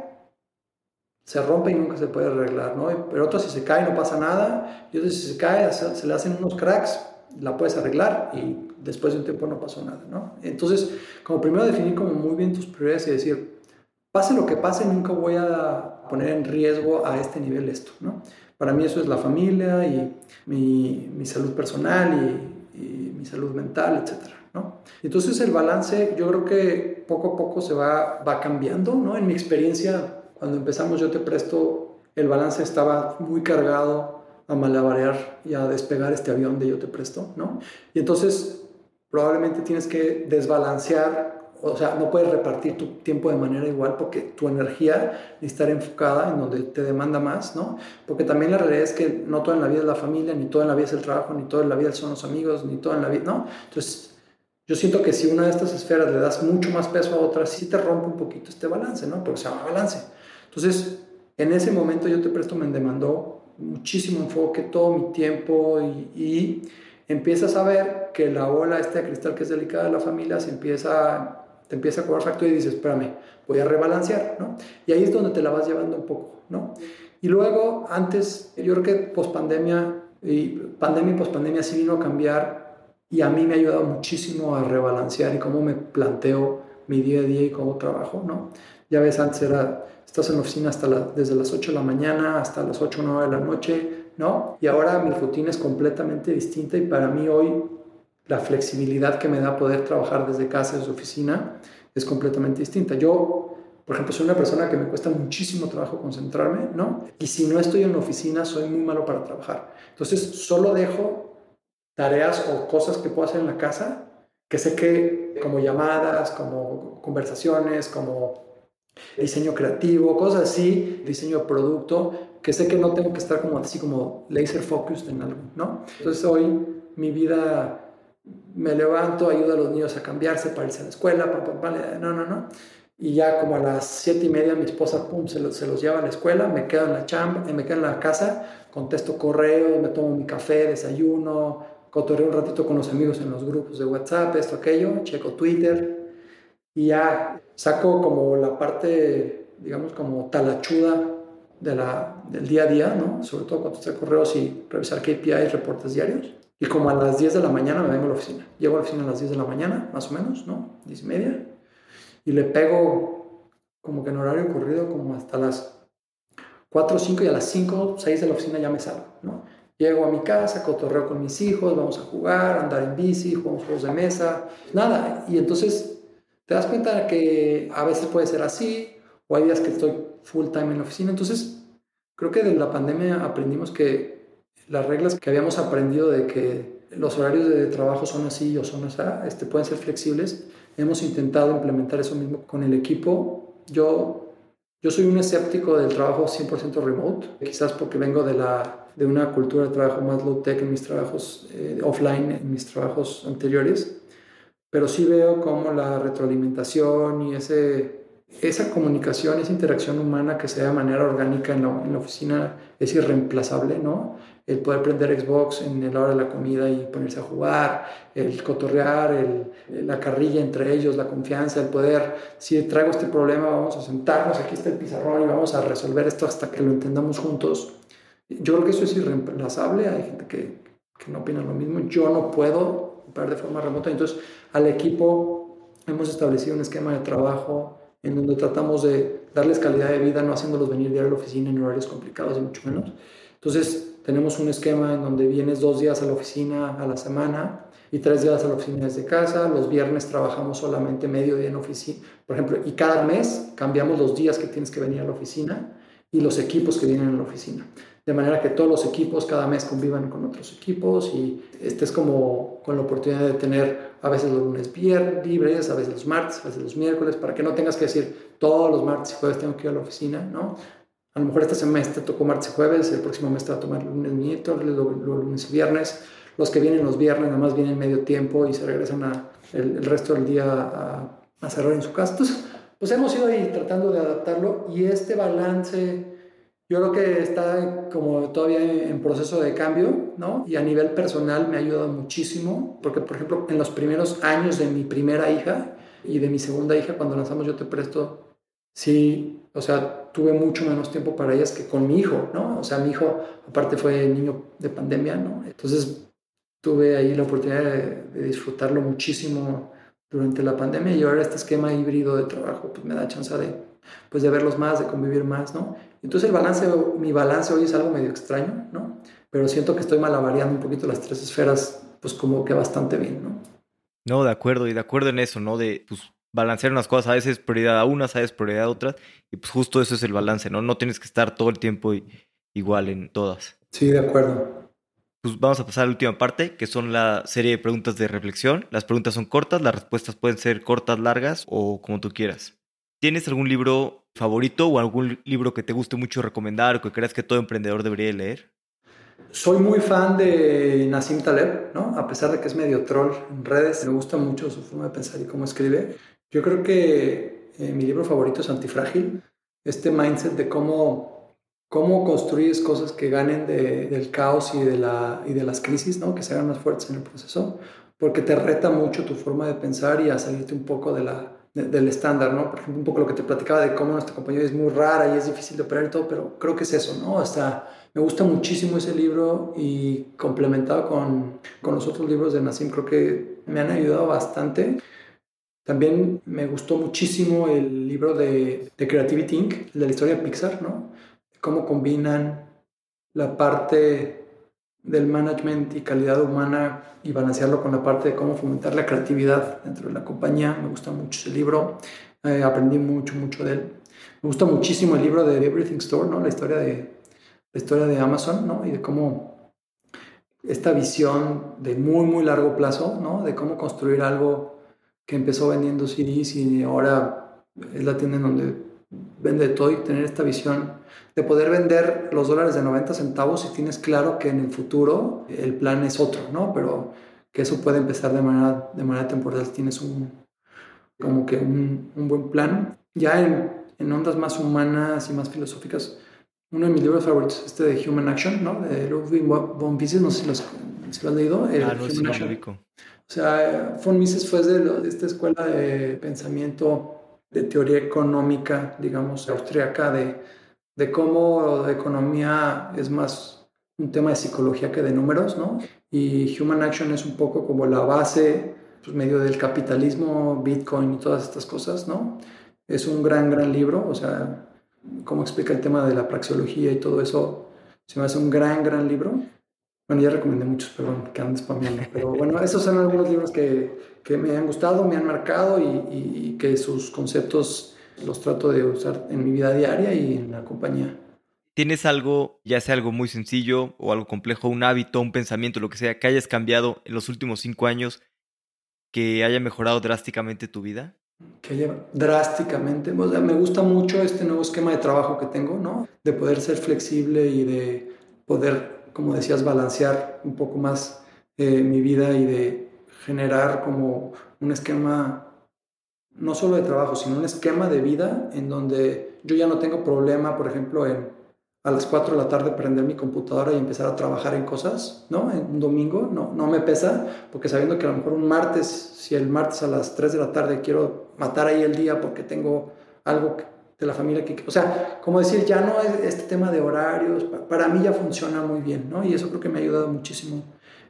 se rompe y nunca se puede arreglar, ¿no? Pero otra si se cae no pasa nada, y otra si se cae, se le hacen unos cracks, la puedes arreglar y después de un tiempo no pasó nada, ¿no? Entonces, como primero definir como muy bien tus prioridades y decir, pase lo que pase, nunca voy a poner en riesgo a este nivel esto, ¿no? Para mí eso es la familia y mi, mi salud personal y, y mi salud mental, etcétera. ¿no? Entonces el balance yo creo que poco a poco se va, va cambiando, ¿no? En mi experiencia, cuando empezamos Yo Te Presto, el balance estaba muy cargado a malabarear y a despegar este avión de Yo Te Presto, ¿no? Y entonces probablemente tienes que desbalancear o sea, no puedes repartir tu tiempo de manera igual porque tu energía necesita estar enfocada en donde te demanda más, ¿no? Porque también la realidad es que no toda en la vida es la familia, ni toda en la vida es el trabajo, ni toda en la vida son los amigos, ni toda en la vida, ¿no? Entonces, yo siento que si una de estas esferas le das mucho más peso a otra, sí te rompe un poquito este balance, ¿no? Porque se llama balance. Entonces, en ese momento yo te presto, me demandó muchísimo enfoque, todo mi tiempo y, y empiezas a ver que la ola esta de cristal que es delicada de la familia se empieza te empieza a cobrar factura y dices, espérame, voy a rebalancear, ¿no? Y ahí es donde te la vas llevando un poco, ¿no? Y luego, antes, yo creo que pospandemia y pandemia y pospandemia sí vino a cambiar y a mí me ha ayudado muchísimo a rebalancear y cómo me planteo mi día a día y cómo trabajo, ¿no? Ya ves, antes era, estás en la oficina hasta desde las 8 de la mañana hasta las 8 o 9 de la noche, ¿no? Y ahora mi rutina es completamente distinta y para mí hoy la flexibilidad que me da poder trabajar desde casa, desde oficina, es completamente distinta. Yo, por ejemplo, soy una persona que me cuesta muchísimo trabajo concentrarme, ¿no? Y si no estoy en la oficina, soy muy malo para trabajar. Entonces, solo dejo tareas o cosas que puedo hacer en la casa, que sé que como llamadas, como conversaciones, como diseño creativo, cosas así, diseño de producto, que sé que no tengo que estar como así como laser focused en algo, ¿no? Entonces hoy mi vida me levanto, ayudo a los niños a cambiarse para irse a la escuela, no, no, no. Y ya como a las siete y media mi esposa, pum, se los, se los lleva a la escuela, me quedo en la chamba, eh, me quedo en la casa, contesto correo, me tomo mi café, desayuno, cotorreo un ratito con los amigos en los grupos de WhatsApp, esto, aquello, checo Twitter y ya saco como la parte, digamos, como talachuda de la, del día a día, ¿no? Sobre todo contestar correos y revisar KPIs, reportes diarios. Y como a las 10 de la mañana me vengo a la oficina. Llego a la oficina a las 10 de la mañana, más o menos, ¿no? 10 y media. Y le pego como que en horario corrido como hasta las 4 o 5 y a las 5, 6 de la oficina ya me salgo, ¿no? Llego a mi casa, cotorreo con mis hijos, vamos a jugar, andar en bici, jugamos juegos de mesa, nada. Y entonces te das cuenta que a veces puede ser así, o hay días que estoy full time en la oficina. Entonces, creo que de la pandemia aprendimos que las reglas que habíamos aprendido de que los horarios de trabajo son así o son así, este, pueden ser flexibles, hemos intentado implementar eso mismo con el equipo. Yo, yo soy un escéptico del trabajo 100% remote, quizás porque vengo de, la, de una cultura de trabajo más low tech en mis trabajos eh, offline, en mis trabajos anteriores, pero sí veo como la retroalimentación y ese esa comunicación, esa interacción humana que sea de manera orgánica en la, en la, oficina es irreemplazable, ¿no? El poder prender Xbox en la hora de la comida y ponerse a jugar, el cotorrear, el, la carrilla entre ellos, la confianza, el poder, si traigo este problema, vamos a sentarnos, aquí está el pizarrón y vamos a resolver esto hasta que lo entendamos juntos. Yo creo que eso es irreemplazable, hay gente que, que no opina lo mismo, yo no puedo operar de forma remota, entonces al equipo hemos establecido un esquema de trabajo en donde tratamos de darles calidad de vida, no haciéndolos venir diario a la oficina en horarios complicados y mucho menos. Entonces, tenemos un esquema en donde vienes dos días a la oficina a la semana y tres días a la oficina desde casa. Los viernes trabajamos solamente medio día en oficina, por ejemplo, y cada mes cambiamos los días que tienes que venir a la oficina y los equipos que vienen a la oficina. De manera que todos los equipos cada mes convivan con otros equipos y estés como con la oportunidad de tener a veces los lunes libres, a veces los martes, a veces los miércoles, para que no tengas que decir todos los martes y jueves tengo que ir a la oficina, ¿no? A lo mejor este semestre tocó martes y jueves, el próximo mes te va a tomar lunes, miércoles, lunes y viernes. Los que vienen los viernes nada más vienen medio tiempo y se regresan a el, resto del día a, a, cerrar en su casa. Entonces, pues hemos ido ahí tratando de adaptarlo y este balance yo creo que está como todavía en proceso de cambio, ¿no? Y a nivel personal me ha ayudado muchísimo, porque por ejemplo en los primeros años de mi primera hija y de mi segunda hija, cuando lanzamos Yo Te Presto, sí, o sea, tuve mucho menos tiempo para ellas que con mi hijo, ¿no? O sea, mi hijo aparte fue niño de pandemia, ¿no? Entonces tuve ahí la oportunidad de, disfrutarlo muchísimo durante la pandemia y ahora este esquema híbrido de trabajo pues me da chance de, pues de verlos más, de convivir más, ¿no? Entonces el balance, mi balance hoy es algo medio extraño, ¿no? Pero siento que estoy malavariando un poquito las tres esferas, pues como que bastante bien, ¿no? No, de acuerdo, y de acuerdo en eso, ¿no? De pues, balancear unas cosas, a veces prioridad a unas, a veces prioridad a otras, y pues justo eso es el balance, ¿no? No tienes que estar todo el tiempo igual en todas. Sí, de acuerdo. Pues vamos a pasar a la última parte, que son la serie de preguntas de reflexión. Las preguntas son cortas, las respuestas pueden ser cortas, largas o como tú quieras. ¿Tienes algún libro favorito o algún libro que te guste mucho recomendar o que creas que todo emprendedor debería leer? Soy muy fan de Nassim Taleb, ¿no? A pesar de que es medio troll en redes, me gusta mucho su forma de pensar y cómo escribe. Yo creo que eh, mi libro favorito es Antifrágil. Este mindset de cómo, cómo construyes cosas que ganen del caos y de, la, y de las crisis, ¿no? Que se hagan más fuertes en el proceso, porque te reta mucho tu forma de pensar y a salirte un poco de la, del estándar, ¿no? Por ejemplo, un poco lo que te platicaba de cómo nuestra compañía es muy rara y es difícil de operar y todo, pero creo que es eso, ¿no? Hasta me gusta muchísimo ese libro y complementado con, con los otros libros de Nassim, creo que me han ayudado bastante. También me gustó muchísimo el libro de, de Creativity Inc., de la historia de Pixar, ¿no? Cómo combinan la parte del management y calidad humana y balancearlo con la parte de cómo fomentar la creatividad dentro de la compañía. Me gusta mucho ese libro, eh, aprendí mucho, mucho de él. Me gusta muchísimo el libro de Everything Store, ¿no? La historia de, la historia de Amazon, ¿no? Y de cómo esta visión de muy, muy largo plazo, ¿no? De cómo construir algo que empezó vendiendo CDs y ahora es la tienda en donde vende todo y tener esta visión de poder vender los dólares de 90 centavos si tienes claro que en el futuro el plan es otro, ¿no? Pero que eso puede empezar de manera, de manera temporal si tienes un, como que un, un buen plan. Ya en, en ondas más humanas y más filosóficas, uno de mis libros favoritos es este de Human Action, ¿no? De Ludwig von Mises, no sé si, lo has leído. ah, no, Human Action. O sea, von Mises fue de, de, esta escuela de pensamiento de teoría económica, digamos, austríaca, de, de cómo la economía es más un tema de psicología que de números, ¿no? Y Human Action es un poco como la base, pues medio del capitalismo, Bitcoin y todas estas cosas, ¿no? Es un gran, gran libro, o sea, cómo explica el tema de la praxeología y todo eso, se me hace un gran, gran libro. Bueno, ya recomendé muchos, perdón, que andan spameando. Pero bueno, esos son algunos libros que, que me han gustado, me han marcado y, y, que sus conceptos los trato de usar en mi vida diaria y en la compañía. ¿Tienes algo, ya sea algo muy sencillo o algo complejo, un hábito, un pensamiento, lo que sea, que hayas cambiado en los últimos cinco años que haya mejorado drásticamente tu vida? que lleva drásticamente. O sea, me gusta mucho este nuevo esquema de trabajo que tengo, ¿no? De poder ser flexible y de poder, como decías, balancear un poco más eh, mi vida y de generar como un esquema, no solo de trabajo, sino un esquema de vida en donde yo ya no tengo problema, por ejemplo, en a las 4 de la tarde prender mi computadora y empezar a trabajar en cosas, ¿no? En un domingo, no, no me pesa, porque sabiendo que a lo mejor un martes, si el martes a las 3 de la tarde quiero matar ahí el día porque tengo algo de la familia que... O sea, como decir, ya no es este tema de horarios, para mí ya funciona muy bien, ¿no? Y eso creo que me ha ayudado muchísimo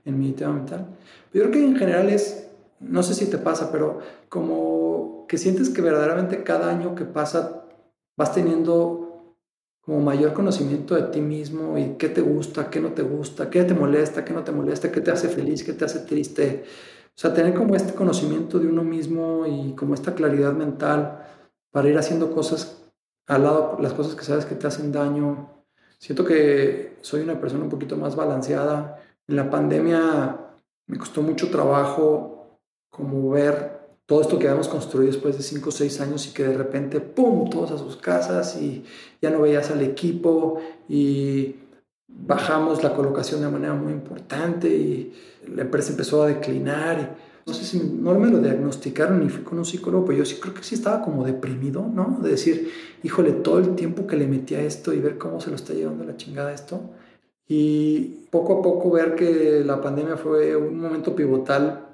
en mi tema mental. Pero yo creo que en general es, no sé si te pasa, pero como que sientes que verdaderamente cada año que pasa vas teniendo como mayor conocimiento de ti mismo y qué te gusta, qué no te gusta, qué te molesta, qué no te molesta, qué te hace feliz, qué te hace triste. O sea, tener como este conocimiento de uno mismo y como esta claridad mental para ir haciendo cosas al lado, las cosas que sabes que te hacen daño. Siento que soy una persona un poquito más balanceada. En la pandemia me costó mucho trabajo como ver todo esto que habíamos construido después de 5 o 6 años y que de repente, ¡pum!, todos a sus casas y ya no veías al equipo y bajamos la colocación de manera muy importante y la empresa empezó a declinar. No sé si no me lo diagnosticaron ni fui con un psicólogo, pero yo sí creo que sí estaba como deprimido, ¿no? De decir, híjole, todo el tiempo que le metí a esto y ver cómo se lo está llevando la chingada esto. Y poco a poco ver que la pandemia fue un momento pivotal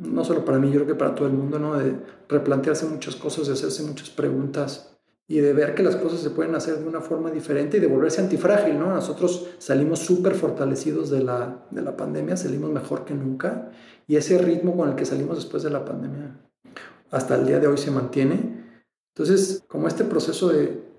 no solo para mí, yo creo que para todo el mundo, ¿no? De replantearse muchas cosas, de hacerse muchas preguntas y de ver que las cosas se pueden hacer de una forma diferente y de volverse antifrágil, ¿no? Nosotros salimos súper fortalecidos de la, de la pandemia, salimos mejor que nunca y ese ritmo con el que salimos después de la pandemia hasta el día de hoy se mantiene. Entonces, como este proceso de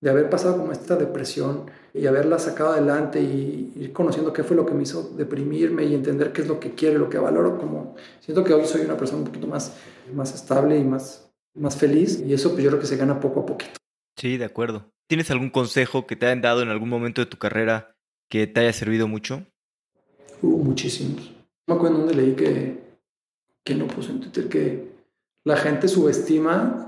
de haber pasado como esta depresión y haberla sacado adelante y ir conociendo qué fue lo que me hizo deprimirme y entender qué es lo que quiero y lo que valoro, como siento que hoy soy una persona un poquito más, más estable y más, más feliz y eso pues yo creo que se gana poco a poquito. Sí, de acuerdo. ¿Tienes algún consejo que te hayan dado en algún momento de tu carrera que te haya servido mucho? Hubo muchísimos. Me acuerdo donde leí que, que no puse en Twitter que la gente subestima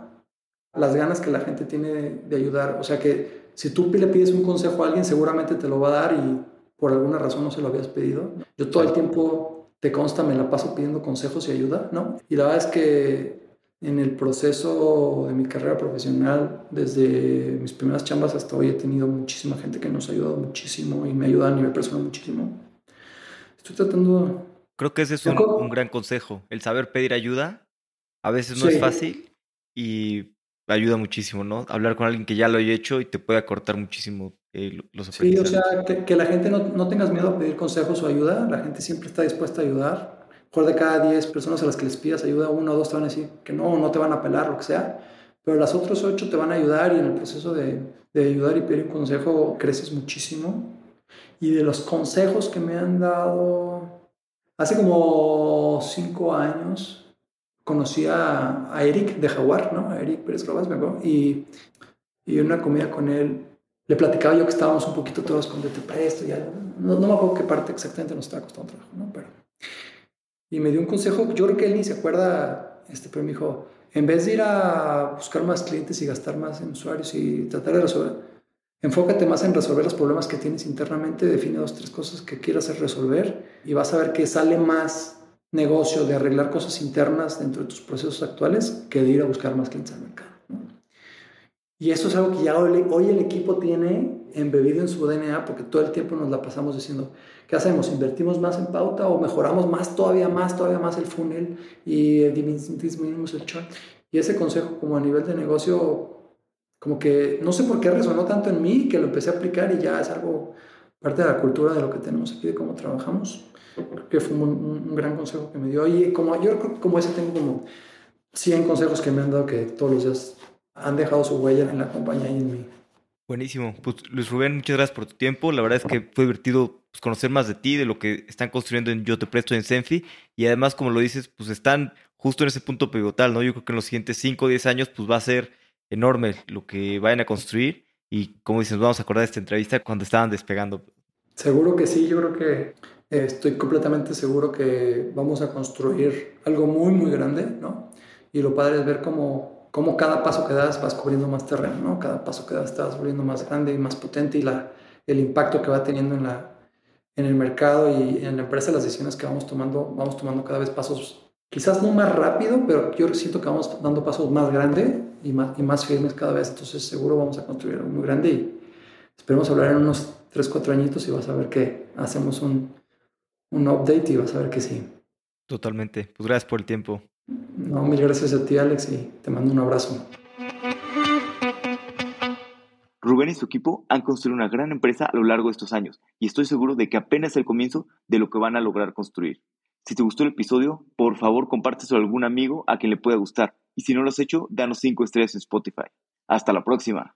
las ganas que la gente tiene de, ayudar. O sea que si tú le pides un consejo a alguien, seguramente te lo va a dar y por alguna razón no se lo habías pedido. Yo todo el tiempo, te consta, me la paso pidiendo consejos y ayuda, ¿no? Y la verdad es que en el proceso de mi carrera profesional, desde mis primeras chambas hasta hoy, he tenido muchísima gente que nos ha ayudado muchísimo y me ayuda a nivel personal muchísimo. Estoy tratando... Creo que ese es un, gran consejo, el saber pedir ayuda. A veces no es fácil y ayuda muchísimo, ¿no? Hablar con alguien que ya lo haya hecho y te puede acortar muchísimo eh, los Sí, o sea, que, la gente no, no, tengas miedo a pedir consejos o ayuda, la gente siempre está dispuesta a ayudar. Mejor de cada 10 personas a las que les pidas ayuda, uno o dos te van a decir que no, no te van a apelar, lo que sea, pero las otras 8 te van a ayudar y en el proceso de, de ayudar y pedir un consejo creces muchísimo. Y de los consejos que me han dado, hace como 5 años, conocí a, Eric de Jaguar, ¿no? A Eric Pérez Robas, me acuerdo, y, y en una comida con él le platicaba yo que estábamos un poquito todos con de presto y algo. No, no, me acuerdo qué parte exactamente nos estaba costando trabajo, ¿no? Pero, y me dio un consejo, yo creo que él ni se acuerda, este, pero me dijo, en vez de ir a buscar más clientes y gastar más en usuarios y tratar de resolver, enfócate más en resolver los problemas que tienes internamente, define dos, tres cosas que quieras resolver y vas a ver que sale más negocio de arreglar cosas internas dentro de tus procesos actuales que de ir a buscar más clientes al mercado. Y eso es algo que ya hoy, el equipo tiene embebido en su DNA porque todo el tiempo nos la pasamos diciendo, ¿qué hacemos? ¿Invertimos más en pauta o mejoramos más, todavía más, todavía más el funnel y disminuimos el churn? Y ese consejo como a nivel de negocio, como que no sé por qué resonó tanto en mí que lo empecé a aplicar y ya es algo parte de la cultura de lo que tenemos aquí, de cómo trabajamos que fue un, gran consejo que me dio. Y como yo como ese tengo como 100 consejos que me han dado que todos los días han dejado su huella en la compañía y en mí. Buenísimo. Pues Luis Rubén, muchas gracias por tu tiempo. La verdad es que fue divertido pues, conocer más de ti, de lo que están construyendo en Yo Te Presto en Senfi. Y además, como lo dices, pues están justo en ese punto pivotal, ¿no? Yo creo que en los siguientes 5 o 10 años, pues va a ser enorme lo que vayan a construir. Y como dices, vamos a acordar de esta entrevista cuando estaban despegando. Seguro que sí, yo creo que estoy completamente seguro que vamos a construir algo muy, muy grande, ¿no? Y lo padre es ver cómo, cómo cada paso que das vas cubriendo más terreno, ¿no? Cada paso que das estás volviendo más grande y más potente y la, el impacto que va teniendo en, la, en el mercado y en la empresa, las decisiones que vamos tomando, vamos tomando cada vez pasos, quizás no más rápido, pero yo siento que vamos dando pasos más grandes y más, y más firmes cada vez. Entonces seguro vamos a construir algo muy grande y esperemos hablar en unos 3, 4 añitos y vas a ver que hacemos un un update y vas a ver que sí. Totalmente. Pues gracias por el tiempo. No, mil gracias a ti, Alex, y te mando un abrazo. Rubén y su equipo han construido una gran empresa a lo largo de estos años y estoy seguro de que apenas es el comienzo de lo que van a lograr construir. Si te gustó el episodio, por favor compárteselo a algún amigo a quien le pueda gustar y si no lo has hecho, danos 5 estrellas en Spotify. Hasta la próxima.